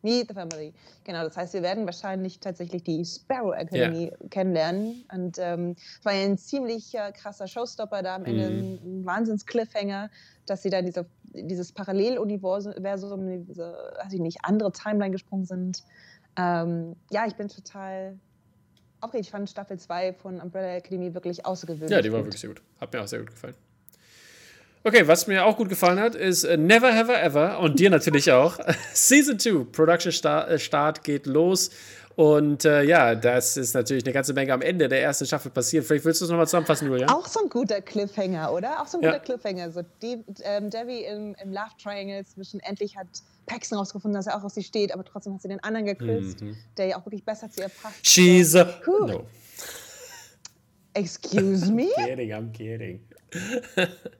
Meet the Family. Genau, das heißt, wir werden wahrscheinlich tatsächlich die Sparrow Academy yeah. kennenlernen. Und ähm, es war ja ein ziemlich äh, krasser Showstopper da am Ende, mm. ein Wahnsinns-Cliffhanger, dass sie da diese, dieses Paralleluniversum, diese, weiß ich nicht, andere Timeline gesprungen sind. Ähm, ja, ich bin total aufgeregt. Ich fand Staffel 2 von Umbrella Academy wirklich außergewöhnlich. Ja, die war gut. wirklich sehr gut. Hat mir auch sehr gut gefallen. Okay, was mir auch gut gefallen hat, ist äh, Never Ever Ever und dir natürlich auch. *laughs* Season 2, Production Start, äh, Start geht los. Und äh, ja, das ist natürlich eine ganze Menge am Ende der ersten Staffel passiert. Vielleicht willst du es nochmal zusammenfassen, Julia? Auch so ein guter Cliffhanger, oder? Auch so ein ja. guter Cliffhanger. So die, ähm, Debbie im, im Love Triangle zwischen endlich hat Paxton rausgefunden, dass er auch auf sie steht, aber trotzdem hat sie den anderen geküsst, mhm. der ja auch wirklich besser zu ihr passt. She's a... No. Excuse me? I'm kidding, I'm kidding. *laughs*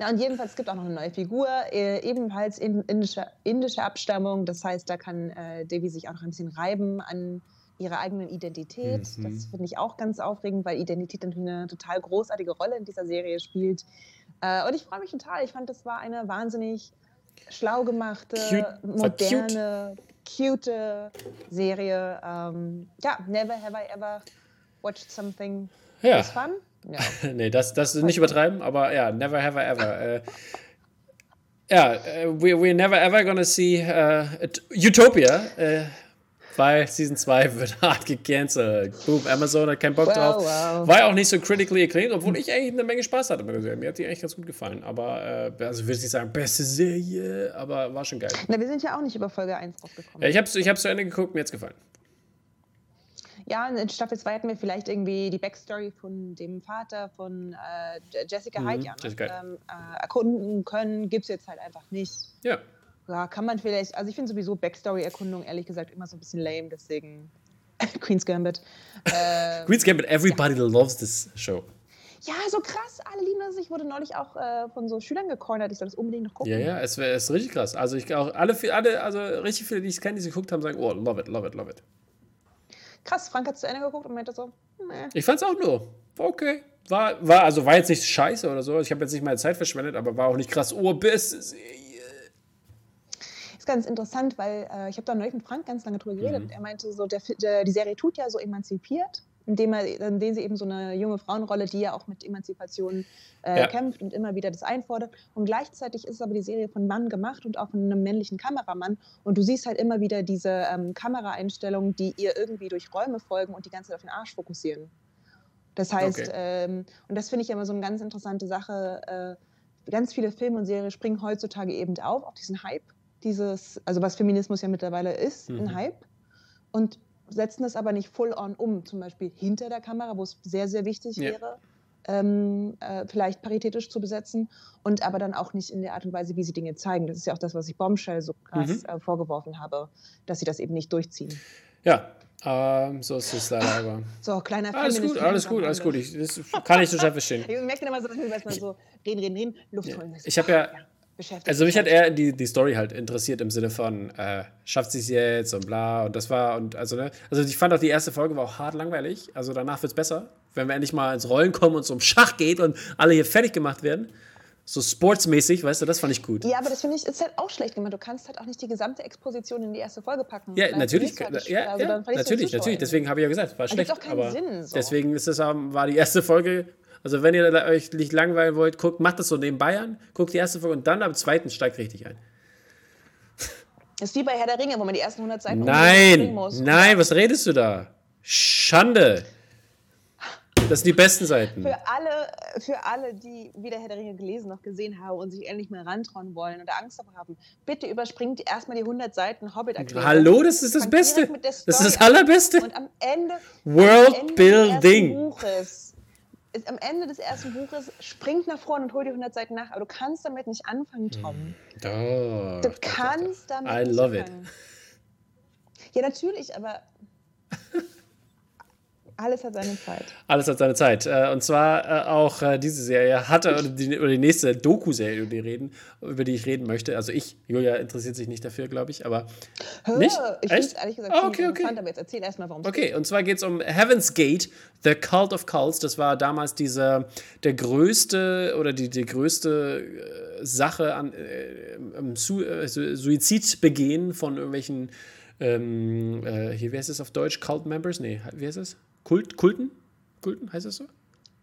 Na, und jedenfalls, es gibt auch noch eine neue Figur, äh, ebenfalls in indischer, indischer Abstammung. Das heißt, da kann äh, Devi sich auch noch ein bisschen reiben an ihrer eigenen Identität. Mhm. Das finde ich auch ganz aufregend, weil Identität natürlich eine total großartige Rolle in dieser Serie spielt. Äh, und ich freue mich total. Ich fand, das war eine wahnsinnig schlau gemachte, cute. moderne, cute. cute Serie. Ähm, ja, never have I ever watched something ja. this fun. Ja. *laughs* nee, das, das nicht übertreiben, aber ja, never have I ever. Äh, ja, äh, we, we're never ever gonna see uh, Utopia, äh, weil Season 2 wird *laughs* hart gecancelt. Boom, Amazon hat keinen Bock wow, drauf. Wow. War ja auch nicht so critically acclaimed, obwohl ich eigentlich eine Menge Spaß hatte mit der Serie. Mir hat die eigentlich ganz gut gefallen. Aber, äh, also würde ich nicht sagen, beste Serie, aber war schon geil. Na, wir sind ja auch nicht über Folge 1 rausgekommen. Ja, ich habe es ich zu Ende geguckt, mir hat es gefallen ja, in Staffel 2 hatten wir vielleicht irgendwie die Backstory von dem Vater von äh, Jessica mhm, Hyde ja, ne? ähm, äh, erkunden können. Gibt es jetzt halt einfach nicht. Ja. Ja, kann man vielleicht, also ich finde sowieso Backstory-Erkundung ehrlich gesagt immer so ein bisschen lame, deswegen *laughs* Queen's Gambit. Äh, Queen's Gambit, everybody ja. loves this show. Ja, so krass, alle lieben das. Ich wurde neulich auch äh, von so Schülern gecornert, ich soll das unbedingt noch gucken. Ja, ja, es, es ist richtig krass. Also ich auch alle, alle, also richtig viele, die ich kenne, die sie geguckt haben, sagen, oh, love it, love it, love it krass, Frank hat zu Ende geguckt und meinte so, nee. Ich fand's auch nur. War okay. War, war, also war jetzt nicht scheiße oder so. Ich habe jetzt nicht meine Zeit verschwendet, aber war auch nicht krass. Oh, Serie. Ist ganz interessant, weil äh, ich habe da neulich mit Frank ganz lange drüber geredet. Mhm. Er meinte so, der, der, die Serie tut ja so emanzipiert indem, er, indem sie eben so eine junge Frauenrolle, die ja auch mit Emanzipation äh, ja. kämpft und immer wieder das einfordert. Und gleichzeitig ist aber die Serie von Mann gemacht und auch von einem männlichen Kameramann. Und du siehst halt immer wieder diese ähm, Kameraeinstellungen, die ihr irgendwie durch Räume folgen und die ganze Zeit auf den Arsch fokussieren. Das heißt, okay. ähm, und das finde ich immer so eine ganz interessante Sache. Äh, ganz viele Filme und Serien springen heutzutage eben auf, auf diesen Hype. Dieses, also was Feminismus ja mittlerweile ist, mhm. ein Hype. Und setzen das aber nicht full on um, zum Beispiel hinter der Kamera, wo es sehr, sehr wichtig ja. wäre, ähm, äh, vielleicht paritätisch zu besetzen und aber dann auch nicht in der Art und Weise, wie sie Dinge zeigen. Das ist ja auch das, was ich Bombshell so krass mhm. äh, vorgeworfen habe, dass sie das eben nicht durchziehen. Ja, ähm, so ist es leider aber. So, kleiner Alles gut, alles gut, alles gut. Ich, das kann ich total verstehen. ich merke immer so, dass erstmal so reden, reden, reden, Luft holen. Ich habe ja, ja beschäftigt. Also mich hat eher die, die Story halt interessiert im Sinne von, äh, schafft sie es jetzt und bla und das war und also ne, also ich fand auch die erste Folge war auch hart langweilig, also danach wird es besser, wenn wir endlich mal ins Rollen kommen und es um Schach geht und alle hier fertig gemacht werden. So sportsmäßig, weißt du, das fand ich gut. Ja, aber das finde ich ist halt auch schlecht gemacht. Du kannst halt auch nicht die gesamte Exposition in die erste Folge packen. Ja, natürlich. Halt ja, also ja, natürlich, natürlich. Deswegen habe ich ja gesagt, war schlecht. aber Sinn, so. Deswegen ist es, war die erste Folge also wenn ihr euch nicht langweilen wollt, guckt, macht das so neben Bayern, guckt die erste Folge und dann am zweiten steigt richtig ein. Das ist wie bei Herr der Ringe, wo man die ersten 100 Seiten Nein, nein, was redest du da? Schande. Das sind die besten Seiten. Für alle, für alle, die wieder Herr der Ringe gelesen noch gesehen haben und sich endlich mal rantrauen wollen oder Angst davor haben, bitte überspringt erstmal die 100 Seiten hobbit -Erklärung. Hallo, das ist das Beste. Das ist das Allerbeste. Und am Ende, World am Ende Building. Des Buches ist am Ende des ersten Buches springt nach vorne und holt die 100 Seiten nach, aber du kannst damit nicht anfangen, Tom. Doch, du kannst damit I nicht love anfangen. it. Ja, natürlich, aber *laughs* alles hat seine Zeit. Alles hat seine Zeit. Äh, und zwar äh, auch äh, diese Serie hatte, oder die, oder die nächste Doku-Serie, über, die reden, über die ich reden möchte. Also ich, Julia interessiert sich nicht dafür, glaube ich, aber Hör, nicht? Ich finde es ehrlich gesagt oh, okay, okay. aber jetzt erzähl erstmal, warum Okay, geht. und zwar geht es um Heaven's Gate, The Cult of Cults. Das war damals diese, der größte oder die, die größte Sache an äh, Su Suizidbegehen von irgendwelchen ähm, äh, hier, wie heißt es auf Deutsch? Cult Members? Nee, wie heißt es? Kult, Kulten? Kulten, heißt das so?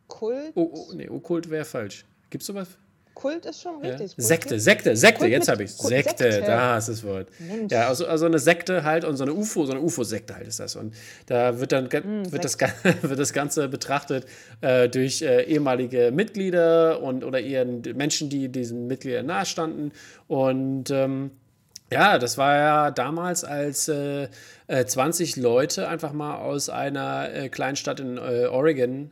Kult? Oh, oh nee, Okkult wäre falsch. Gibt es sowas? Kult ist schon richtig. Ja. Sekte, Sekte, Sekte, Kult jetzt habe ich Sekte, Sekte, da ist das Wort. Mensch. Ja, also, also eine Sekte halt und so eine UFO, so eine UFO-Sekte halt ist das. Und da wird dann mm, wird, das, *laughs* wird das Ganze betrachtet äh, durch äh, ehemalige Mitglieder und oder ihren Menschen, die diesen Mitgliedern nahestanden. Und ähm, ja, das war ja damals, als äh, 20 äh, Leute einfach mal aus einer äh, kleinen Stadt in äh, Oregon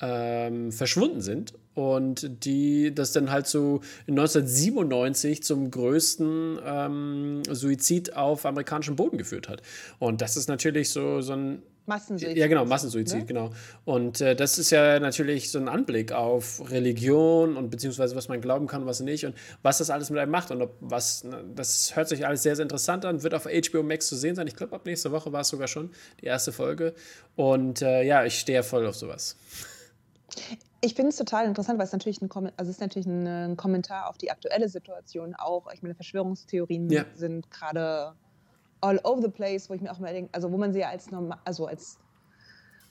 ähm, verschwunden sind und die das dann halt so in 1997 zum größten ähm, Suizid auf amerikanischem Boden geführt hat. Und das ist natürlich so, so ein Massensuizid. Ja, genau, Massensuizid, ne? genau. Und äh, das ist ja natürlich so ein Anblick auf Religion und beziehungsweise was man glauben kann, was nicht und was das alles mit einem macht und ob was, ne, das hört sich alles sehr, sehr interessant an, wird auf HBO Max zu sehen sein. Ich glaube, ab nächster Woche war es sogar schon die erste Folge. Und äh, ja, ich stehe voll auf sowas. Ich finde es total interessant, weil es natürlich ein, also es ist natürlich ein, Kommentar auf die aktuelle Situation auch. Ich meine, Verschwörungstheorien ja. sind gerade all over the place, wo ich mir auch mal denke, also wo man sie ja als normal, also als,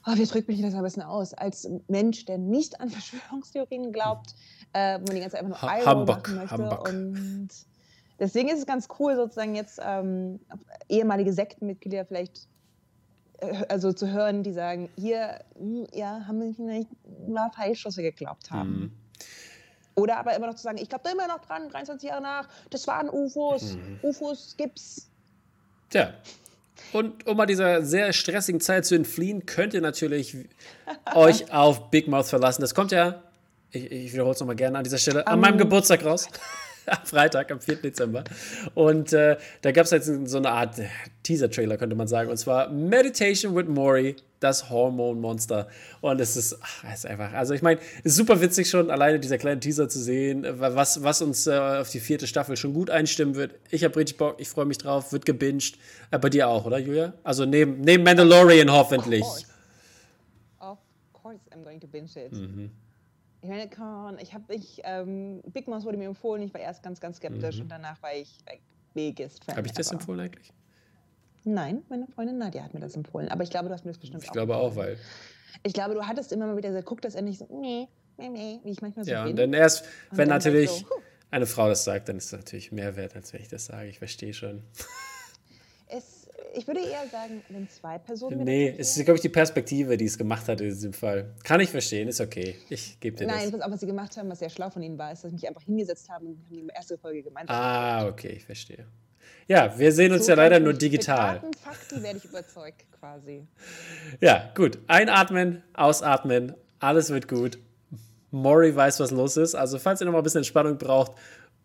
oh, wie drückt mich das am besten aus, als Mensch, der nicht an *laughs* Verschwörungstheorien glaubt, äh, wo man die ganze Zeit einfach nur ha machen möchte. Humbug. Und deswegen ist es ganz cool, sozusagen jetzt ähm, ehemalige Sektenmitglieder vielleicht äh, also zu hören, die sagen, hier, hm, ja, haben wir nicht mal falsch, was wir geglaubt haben. Mhm. Oder aber immer noch zu sagen, ich glaube da immer noch dran, 23 Jahre nach, das waren UFOs, mhm. UFOs gibt's. Tja. Und um mal dieser sehr stressigen Zeit zu entfliehen, könnt ihr natürlich *laughs* euch auf Big Mouth verlassen. Das kommt ja, ich, ich wiederhole es nochmal gerne an dieser Stelle, an um, meinem Geburtstag raus. *laughs* am *laughs* Freitag, am 4. Dezember. Und äh, da gab es jetzt so eine Art Teaser-Trailer, könnte man sagen. Und zwar Meditation with Maury, das Hormonmonster. Und es ist, ach, ist einfach, also ich meine, es ist super witzig schon, alleine dieser kleine Teaser zu sehen, was, was uns äh, auf die vierte Staffel schon gut einstimmen wird. Ich habe richtig Bock, ich freue mich drauf, wird gebinged. Äh, bei dir auch, oder Julia? Also neben, neben Mandalorian hoffentlich. Of course. Of course I'm going to binge it. Mhm. Ich meine, Con, ich habe mich, ähm, Big Mouse wurde mir empfohlen, ich war erst ganz, ganz skeptisch mhm. und danach war ich like, biggest Fan. Habe ich das empfohlen eigentlich? Nein, meine Freundin Nadja hat mir das empfohlen, aber ich glaube, du hast mir das bestimmt ich auch. Ich glaube auch, weil. Ich glaube, du hattest immer mal wieder gesagt, guck das endlich so, nee, nee, nee, wie ich manchmal so Ja, bin. und dann erst, wenn dann natürlich so, eine Frau das sagt, dann ist es natürlich mehr wert, als wenn ich das sage. Ich verstehe schon. Es ich würde eher sagen, wenn zwei Personen. Nee, es ist, glaube ich, die Perspektive, die es gemacht hat in diesem Fall. Kann ich verstehen, ist okay. Ich gebe dir Nein, das. Nein, was, was sie gemacht haben, was sehr schlau von ihnen war, ist, dass sie mich einfach hingesetzt haben und haben die erste Folge gemeinsam. Ah, okay, ich verstehe. Ja, wir sehen uns so ja leider nur digital. Mit Fakten werde ich überzeugt, quasi. Ja, gut. Einatmen, ausatmen, alles wird gut. Maury weiß, was los ist. Also, falls ihr noch mal ein bisschen Entspannung braucht,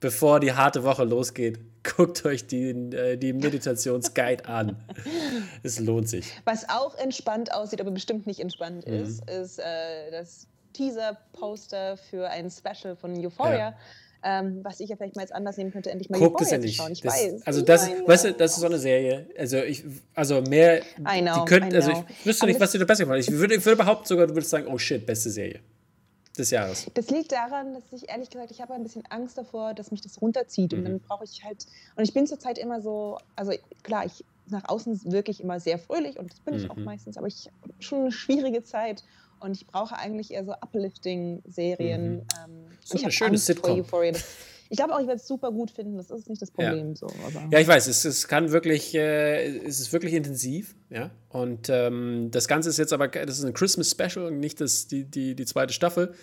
bevor die harte Woche losgeht, *laughs* guckt euch die, äh, die Meditationsguide an. *laughs* Es lohnt sich. Was auch entspannt aussieht, aber bestimmt nicht entspannt mhm. ist, ist äh, das Teaser-Poster für ein Special von Euphoria. Ja. Ähm, was ich ja vielleicht mal jetzt anders nehmen könnte, endlich mal Guckt Euphoria es endlich. Schauen. Ich das, weiß. Also das, weißt du, das ist so eine Serie. Also ich, also mehr. Know, die könnt, also ich wüsste nicht, was dir da besser gefallen. Ich würde, ich würde behaupten sogar, du würdest sagen, oh shit, beste Serie des Jahres? Das liegt daran, dass ich ehrlich gesagt, ich habe ein bisschen Angst davor, dass mich das runterzieht. Mhm. Und dann brauche ich halt, und ich bin zurzeit immer so, also klar, ich nach außen wirklich immer sehr fröhlich und das bin ich auch mhm. meistens, aber ich habe schon eine schwierige Zeit und ich brauche eigentlich eher so Uplifting-Serien. Mhm. Ähm, so eine schöne Sitcom. Euphoria. Ich glaube auch, ich werde es super gut finden. Das ist nicht das Problem. Ja, so, ja ich weiß, es, es kann wirklich, äh, es ist wirklich intensiv, ja. Und ähm, das Ganze ist jetzt aber, das ist ein Christmas Special und nicht das, die, die, die zweite Staffel.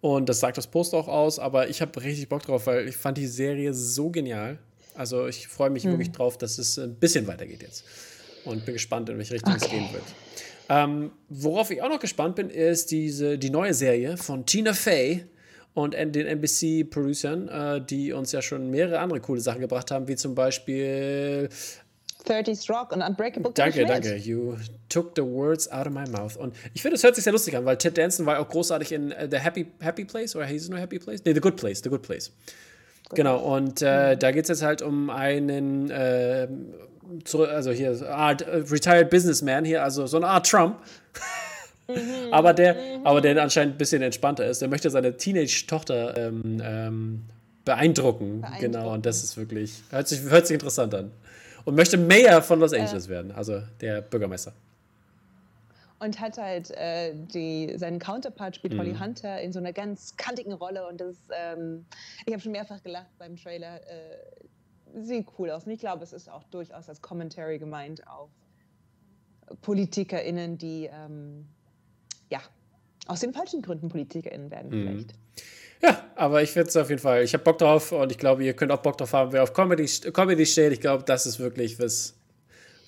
Und das sagt das Post auch aus, aber ich habe richtig Bock drauf, weil ich fand die Serie so genial. Also ich freue mich hm. wirklich drauf, dass es ein bisschen weitergeht jetzt. Und bin gespannt, in welche Richtung okay. es gehen wird. Ähm, worauf ich auch noch gespannt bin, ist diese, die neue Serie von Tina Fey und den NBC-Producern, äh, die uns ja schon mehrere andere coole Sachen gebracht haben, wie zum Beispiel 30s Rock und Unbreakable Danke, danke. You took the words out of my mouth. Und ich finde, es hört sich sehr lustig an, weil Ted Danson war auch großartig in uh, The Happy, Happy Place, oder hieß es nur Happy Place? Nee, The Good Place, The Good Place. Good genau, und äh, mhm. da geht es jetzt halt um einen, äh, also hier, Art, uh, Retired Businessman hier, also so eine Art Trump. *laughs* Mhm. aber, der, mhm. aber der anscheinend ein bisschen entspannter ist. Der möchte seine Teenage-Tochter ähm, ähm, beeindrucken. beeindrucken. Genau, und das ist wirklich, hört sich, hört sich interessant an. Und möchte Mayor von Los Angeles ja. werden, also der Bürgermeister. und hat halt äh, die, seinen Counterpart spielt Holly Mhm. Hunter in so einer ganz kantigen Rolle und das, ähm, ich habe schon mehrfach gelacht beim Trailer. Äh, sieht cool aus und ich glaube, es ist auch durchaus als Commentary gemeint auf PolitikerInnen, die ähm, ja aus den falschen Gründen PolitikerInnen werden Mhm. vielleicht. Ja, aber ich finde es auf jeden Fall, ich habe Bock drauf und ich glaube, ihr könnt auch Bock drauf haben, wer auf Comedy, Comedy steht. Ich glaube, das ist wirklich was,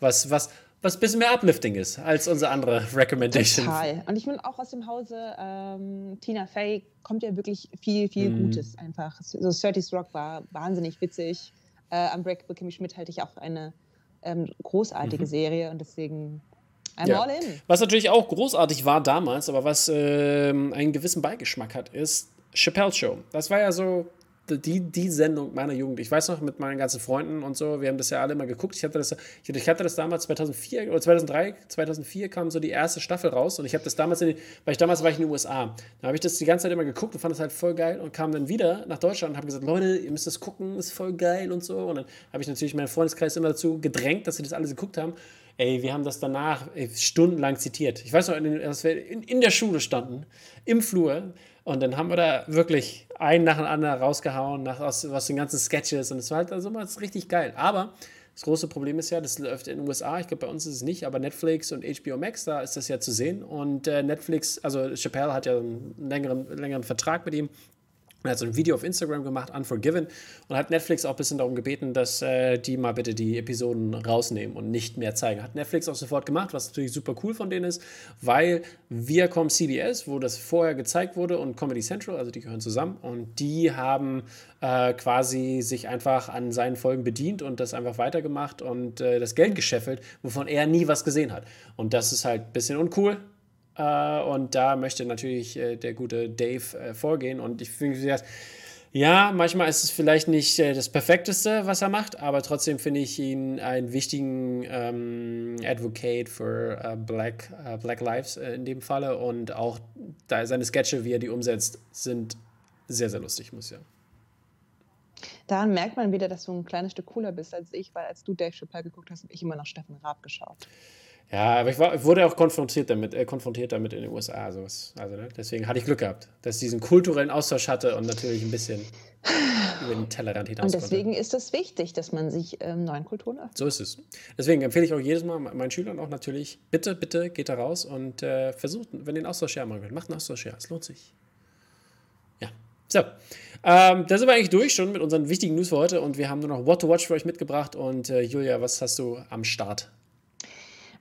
was, was, was ein bisschen mehr uplifting ist als unsere andere Recommendation. Total. Und ich finde auch aus dem Hause ähm, Tina Fey kommt ja wirklich viel, viel Mhm. Gutes einfach. So 30 Rock war wahnsinnig witzig. Äh, Unbreakable Kimmy Schmidt halte ich auch für eine ähm, großartige Mhm. Serie und deswegen I'm Ja. all in. Was natürlich auch großartig war damals, aber was ähm, einen gewissen Beigeschmack hat, ist Chappelle Show. Das war ja so die, die Sendung meiner Jugend. Ich weiß noch, mit meinen ganzen Freunden und so, wir haben das ja alle immer geguckt. Ich hatte das, ich, hatte das damals 2004 oder 2003, 2004 kam so die erste Staffel raus und ich habe das damals, in weil ich damals war ich in den USA. Da habe ich das die ganze Zeit immer geguckt und fand das halt voll geil und kam dann wieder nach Deutschland und habe gesagt, Leute, ihr müsst das gucken, ist voll geil und so. Und dann habe ich natürlich meinen Freundeskreis immer dazu gedrängt, dass sie das alles geguckt haben. Ey, wir haben das danach ey, stundenlang zitiert. Ich weiß noch, dass wir in, in der Schule standen, im Flur. Und dann haben wir da wirklich einen nach dem anderen rausgehauen, nach, aus, aus den ganzen Sketches. Und es war halt also immer richtig geil. Aber das große Problem ist ja, das läuft in den USA. Ich glaube, bei uns ist es nicht, aber Netflix und HBO Max, da ist das ja zu sehen. Und äh, Netflix, also Chappelle hat ja einen längeren, längeren Vertrag mit ihm. Er hat so ein Video auf Instagram gemacht, Unforgiven, und hat Netflix auch ein bisschen darum gebeten, dass äh, die mal bitte die Episoden rausnehmen und nicht mehr zeigen. Hat Netflix auch sofort gemacht, was natürlich super cool von denen ist, weil Viacom CBS, wo das vorher gezeigt wurde, und Comedy Central, also die gehören zusammen, und die haben äh, quasi sich einfach an seinen Folgen bedient und das einfach weitergemacht und äh, das Geld gescheffelt, wovon er nie was gesehen hat. Und das ist halt ein bisschen uncool. Äh, und da möchte natürlich äh, der gute Dave äh, vorgehen. Und ich finde, wie gesagt, ja, manchmal ist es vielleicht nicht das Perfekteste, was er macht, aber trotzdem finde ich ihn einen wichtigen ähm, Advocate für äh, Black, äh, Black Lives in dem Falle. Und auch da seine Sketche, wie er die umsetzt, sind sehr, sehr lustig, muss ich sagen. Daran merkt man wieder, dass du ein kleines Stück cooler bist als ich, weil als du Dave Chappelle geguckt hast, habe ich immer noch Steffen Raab geschaut. Ja, aber ich, war, ich wurde auch konfrontiert damit, äh, konfrontiert damit in den USA. Also, was, also ne? deswegen hatte ich Glück gehabt, dass ich diesen kulturellen Austausch hatte und natürlich ein bisschen *sighs* über den Tellerrand hinaus Und konnte. deswegen ist es wichtig, dass man sich ähm, neuen Kulturen öffnet. So ist es. Deswegen empfehle ich auch jedes Mal meinen Schülern auch natürlich, bitte, bitte geht da raus und äh, versucht, wenn ihr einen Austauschjahr machen könnt, macht einen Austauschjahr. Es lohnt sich. Ja. So. Ähm, da sind wir eigentlich durch schon mit unseren wichtigen News für heute und wir haben nur noch What to Watch für euch mitgebracht. Und äh, Julia, was hast du am Start?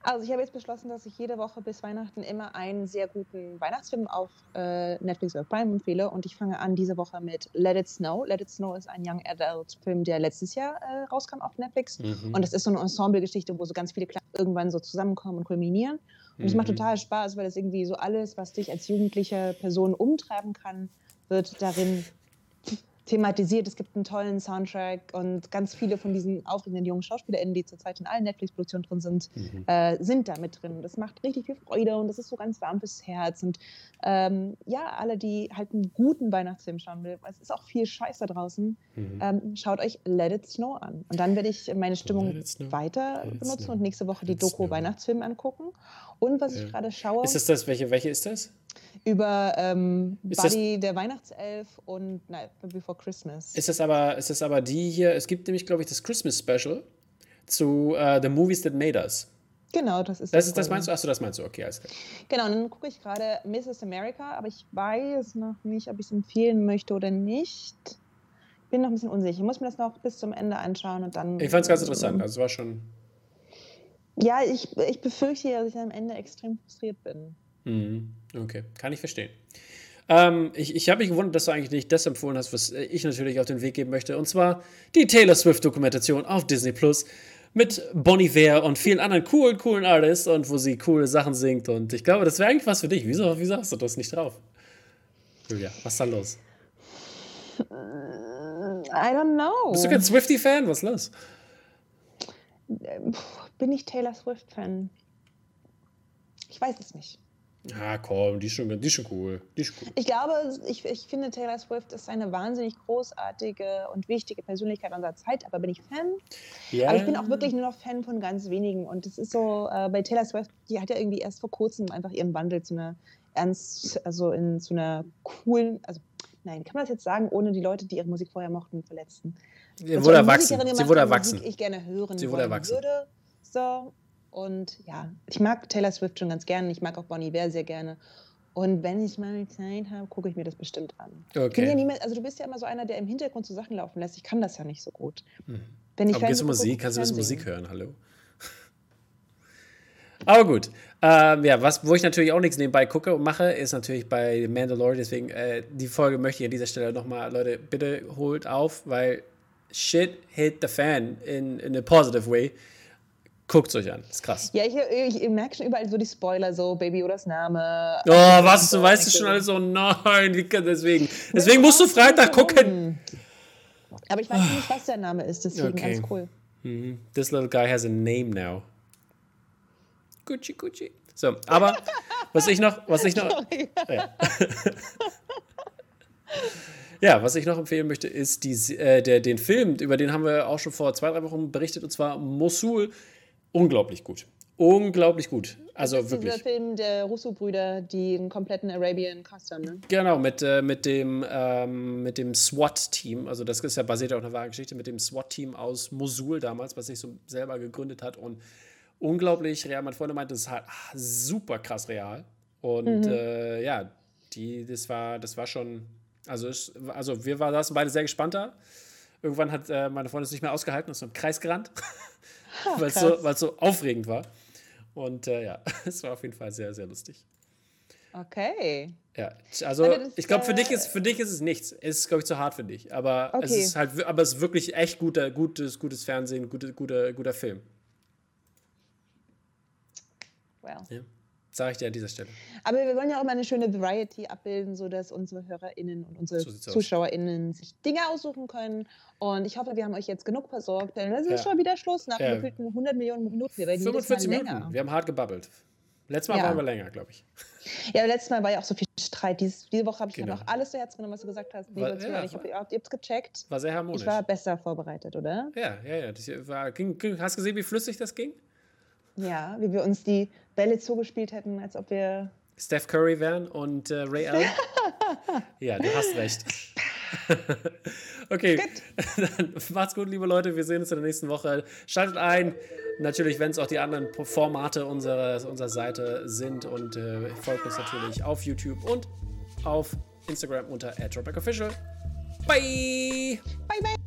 Also ich habe jetzt beschlossen, dass ich jede Woche bis Weihnachten immer einen sehr guten Weihnachtsfilm auf äh, Netflix oder Prime empfehle. Und ich fange an diese Woche mit Let It Snow. Let It Snow ist ein Young Adult Film, der letztes Jahr äh, rauskam auf Netflix. Mhm. Und das ist so eine Ensemble-Geschichte, wo so ganz viele Klassen irgendwann so zusammenkommen und kulminieren. Und es macht Mhm. total Spaß, weil es irgendwie so alles, was dich als jugendliche Person umtreiben kann, wird darin thematisiert. Es gibt einen tollen Soundtrack und ganz viele von diesen aufregenden jungen SchauspielerInnen, die zurzeit in allen Netflix-Produktionen drin sind, Mhm. äh, sind da mit drin. Das macht richtig viel Freude und das ist so ganz warm fürs Herz. Und ähm, ja, alle, die halt einen guten Weihnachtsfilm schauen will, weil es ist auch viel Scheiß da draußen, Mhm. ähm, schaut euch Let It Snow an. Und dann werde ich meine Stimmung weiter Let benutzen und nächste Woche die Let It Doku. Weihnachtsfilm angucken. Und was Ja. ich gerade schaue, Ist das das? Welche, welche ist das? Über ähm, Ist das- Buddy, der Weihnachtself und Night Before Christmas. Ist das aber, ist das aber die hier? Es gibt nämlich, glaube ich, das Christmas Special zu äh, The Movies That Made Us. genau, das ist Das ist das meinst du? Achso, das meinst du. Okay, alles klar. Genau, und dann gucke ich gerade Mrs. America, aber ich weiß noch nicht, ob ich es empfehlen möchte oder nicht. Bin noch ein bisschen unsicher. Ich muss mir das noch bis zum Ende anschauen und dann. Ich fand es ganz interessant. Also es war schon. Ja, ich, ich befürchte dass ich am Ende extrem frustriert bin. Mhm. Okay, kann ich verstehen. Ähm, ich ich habe mich gewundert, dass du eigentlich nicht das empfohlen hast, was äh, ich natürlich auf den Weg geben möchte. Und zwar die Taylor Swift-Dokumentation auf Disney Plus mit Bonnie Iver und vielen anderen coolen, coolen Artists und wo sie coole Sachen singt. Und ich glaube, das wäre eigentlich was für dich. Wieso, wieso hast du das nicht drauf? Julia, was ist da los? I don't know. Bist du kein Swifty-Fan? Was ist los? Ähm, Bin ich Taylor Swift-Fan? Ich weiß es nicht. Ja, komm, die ist schon, die ist schon cool. Die ist cool. Ich glaube, ich, ich finde Taylor Swift ist eine wahnsinnig großartige und wichtige Persönlichkeit unserer Zeit, aber bin ich Fan. Ja. Aber ich bin auch wirklich nur noch Fan von ganz wenigen. Und es ist so, äh, bei Taylor Swift, die hat ja irgendwie erst vor kurzem einfach ihren Wandel zu einer ernst, also in zu einer coolen, also nein, kann man das jetzt sagen, ohne die Leute, die ihre Musik vorher mochten, verletzen? Sie wurde erwachsen. Sie wurde erwachsen. Ich gerne hören Sie wurde erwachsen. Würde. So, und ja, ich mag Taylor Swift schon ganz gerne. Ich mag auch Bonnie Bear sehr gerne. Und wenn ich mal Zeit habe, gucke ich mir das bestimmt an. Okay. Ja mehr, also du bist ja immer so einer, der im Hintergrund so Sachen laufen lässt. Ich kann das ja nicht so gut. Hm. Wenn ich Aber gehst du Musik, kannst du ein bisschen Musik hören, hallo? *laughs* Aber gut. Ähm, ja, was, wo ich natürlich auch nichts nebenbei gucke und mache, ist natürlich bei Mandalorian. Deswegen, äh, die Folge möchte ich an dieser Stelle nochmal, Leute, bitte holt auf, weil shit hit the fan in, in a positive way. Guckt es euch an, ist krass. Ja, ich, ich, ich merke schon überall so die Spoiler, so Baby Odas Name. Oh, was, du weißt es schon alles so, nein, wie, deswegen. Deswegen musst du Freitag gucken. Aber ich weiß nicht, was der Name ist, deswegen okay. ganz cool. Mhm. This little guy has a name now. Gucci, Gucci. So, aber was ich noch, was ich noch. *laughs* Ja. *laughs* ja. was ich noch empfehlen möchte, ist die, äh, der, den Film, über den haben wir auch schon vor zwei, drei Wochen berichtet, und zwar Mosul. Unglaublich gut. Unglaublich gut. Also das ist wirklich. Dieser Film der Russo-Brüder, die einen kompletten Arabian Cast haben, ne? Genau, mit, äh, mit dem, ähm, dem SWAT-Team. Also, das ist ja basiert auf einer wahren Geschichte mit dem SWAT-Team aus Mosul damals, was sich so selber gegründet hat. Und unglaublich real. Mein Freund meinte, das ist halt ach, super krass real. Und mhm. äh, ja, die, das war, das war schon. Also, ich, also wir waren beide sehr gespannt da. Irgendwann hat äh, meine Freundin es nicht mehr ausgehalten und ist im Kreis gerannt. *laughs* weil es so, so aufregend war. Und äh, ja, *laughs* es war auf jeden Fall sehr, sehr lustig. Okay. Ja, also das, ich glaube, für, dich ist, für dich ist es nichts. Es ist, glaube ich, zu hart für dich. Aber okay. es ist halt, aber es ist wirklich echt guter, gutes, gutes Fernsehen, guter, guter, guter Film. Well. Ja. Sage ich dir an dieser Stelle. Aber wir wollen ja auch mal eine schöne Variety abbilden, sodass unsere HörerInnen und unsere so ZuschauerInnen sich Dinge aussuchen können. Und ich hoffe, wir haben euch jetzt genug versorgt, denn es ist ja. schon wieder Schluss nach ja. gefühlten 100 Millionen Minuten. Wir werden 45 Minuten. Wir haben hart gebabbelt. Letztes Mal ja. waren wir länger, glaube ich. Ja, letztes Mal war ja auch so viel Streit. Dies, diese Woche habe ich genau. noch alles zu Herzen genommen, was du gesagt hast. War, ja, ich hoffe, ihr habt es gecheckt. War sehr harmonisch. Ich war besser vorbereitet, oder? Ja, ja, ja. Das war, ging, hast du gesehen, wie flüssig das ging? Ja, wie wir uns die Bälle zugespielt hätten, als ob wir. Steph Curry wären und äh, Ray Allen. *laughs* ja, du hast recht. *laughs* okay, *laughs* dann macht's gut, liebe Leute. Wir sehen uns in der nächsten Woche. Schaltet ein. Natürlich, wenn es auch die anderen Formate unserer, unserer Seite sind. Und äh, folgt uns natürlich auf YouTube und auf Instagram unter @dropbackofficial. Bye! Bye, bye!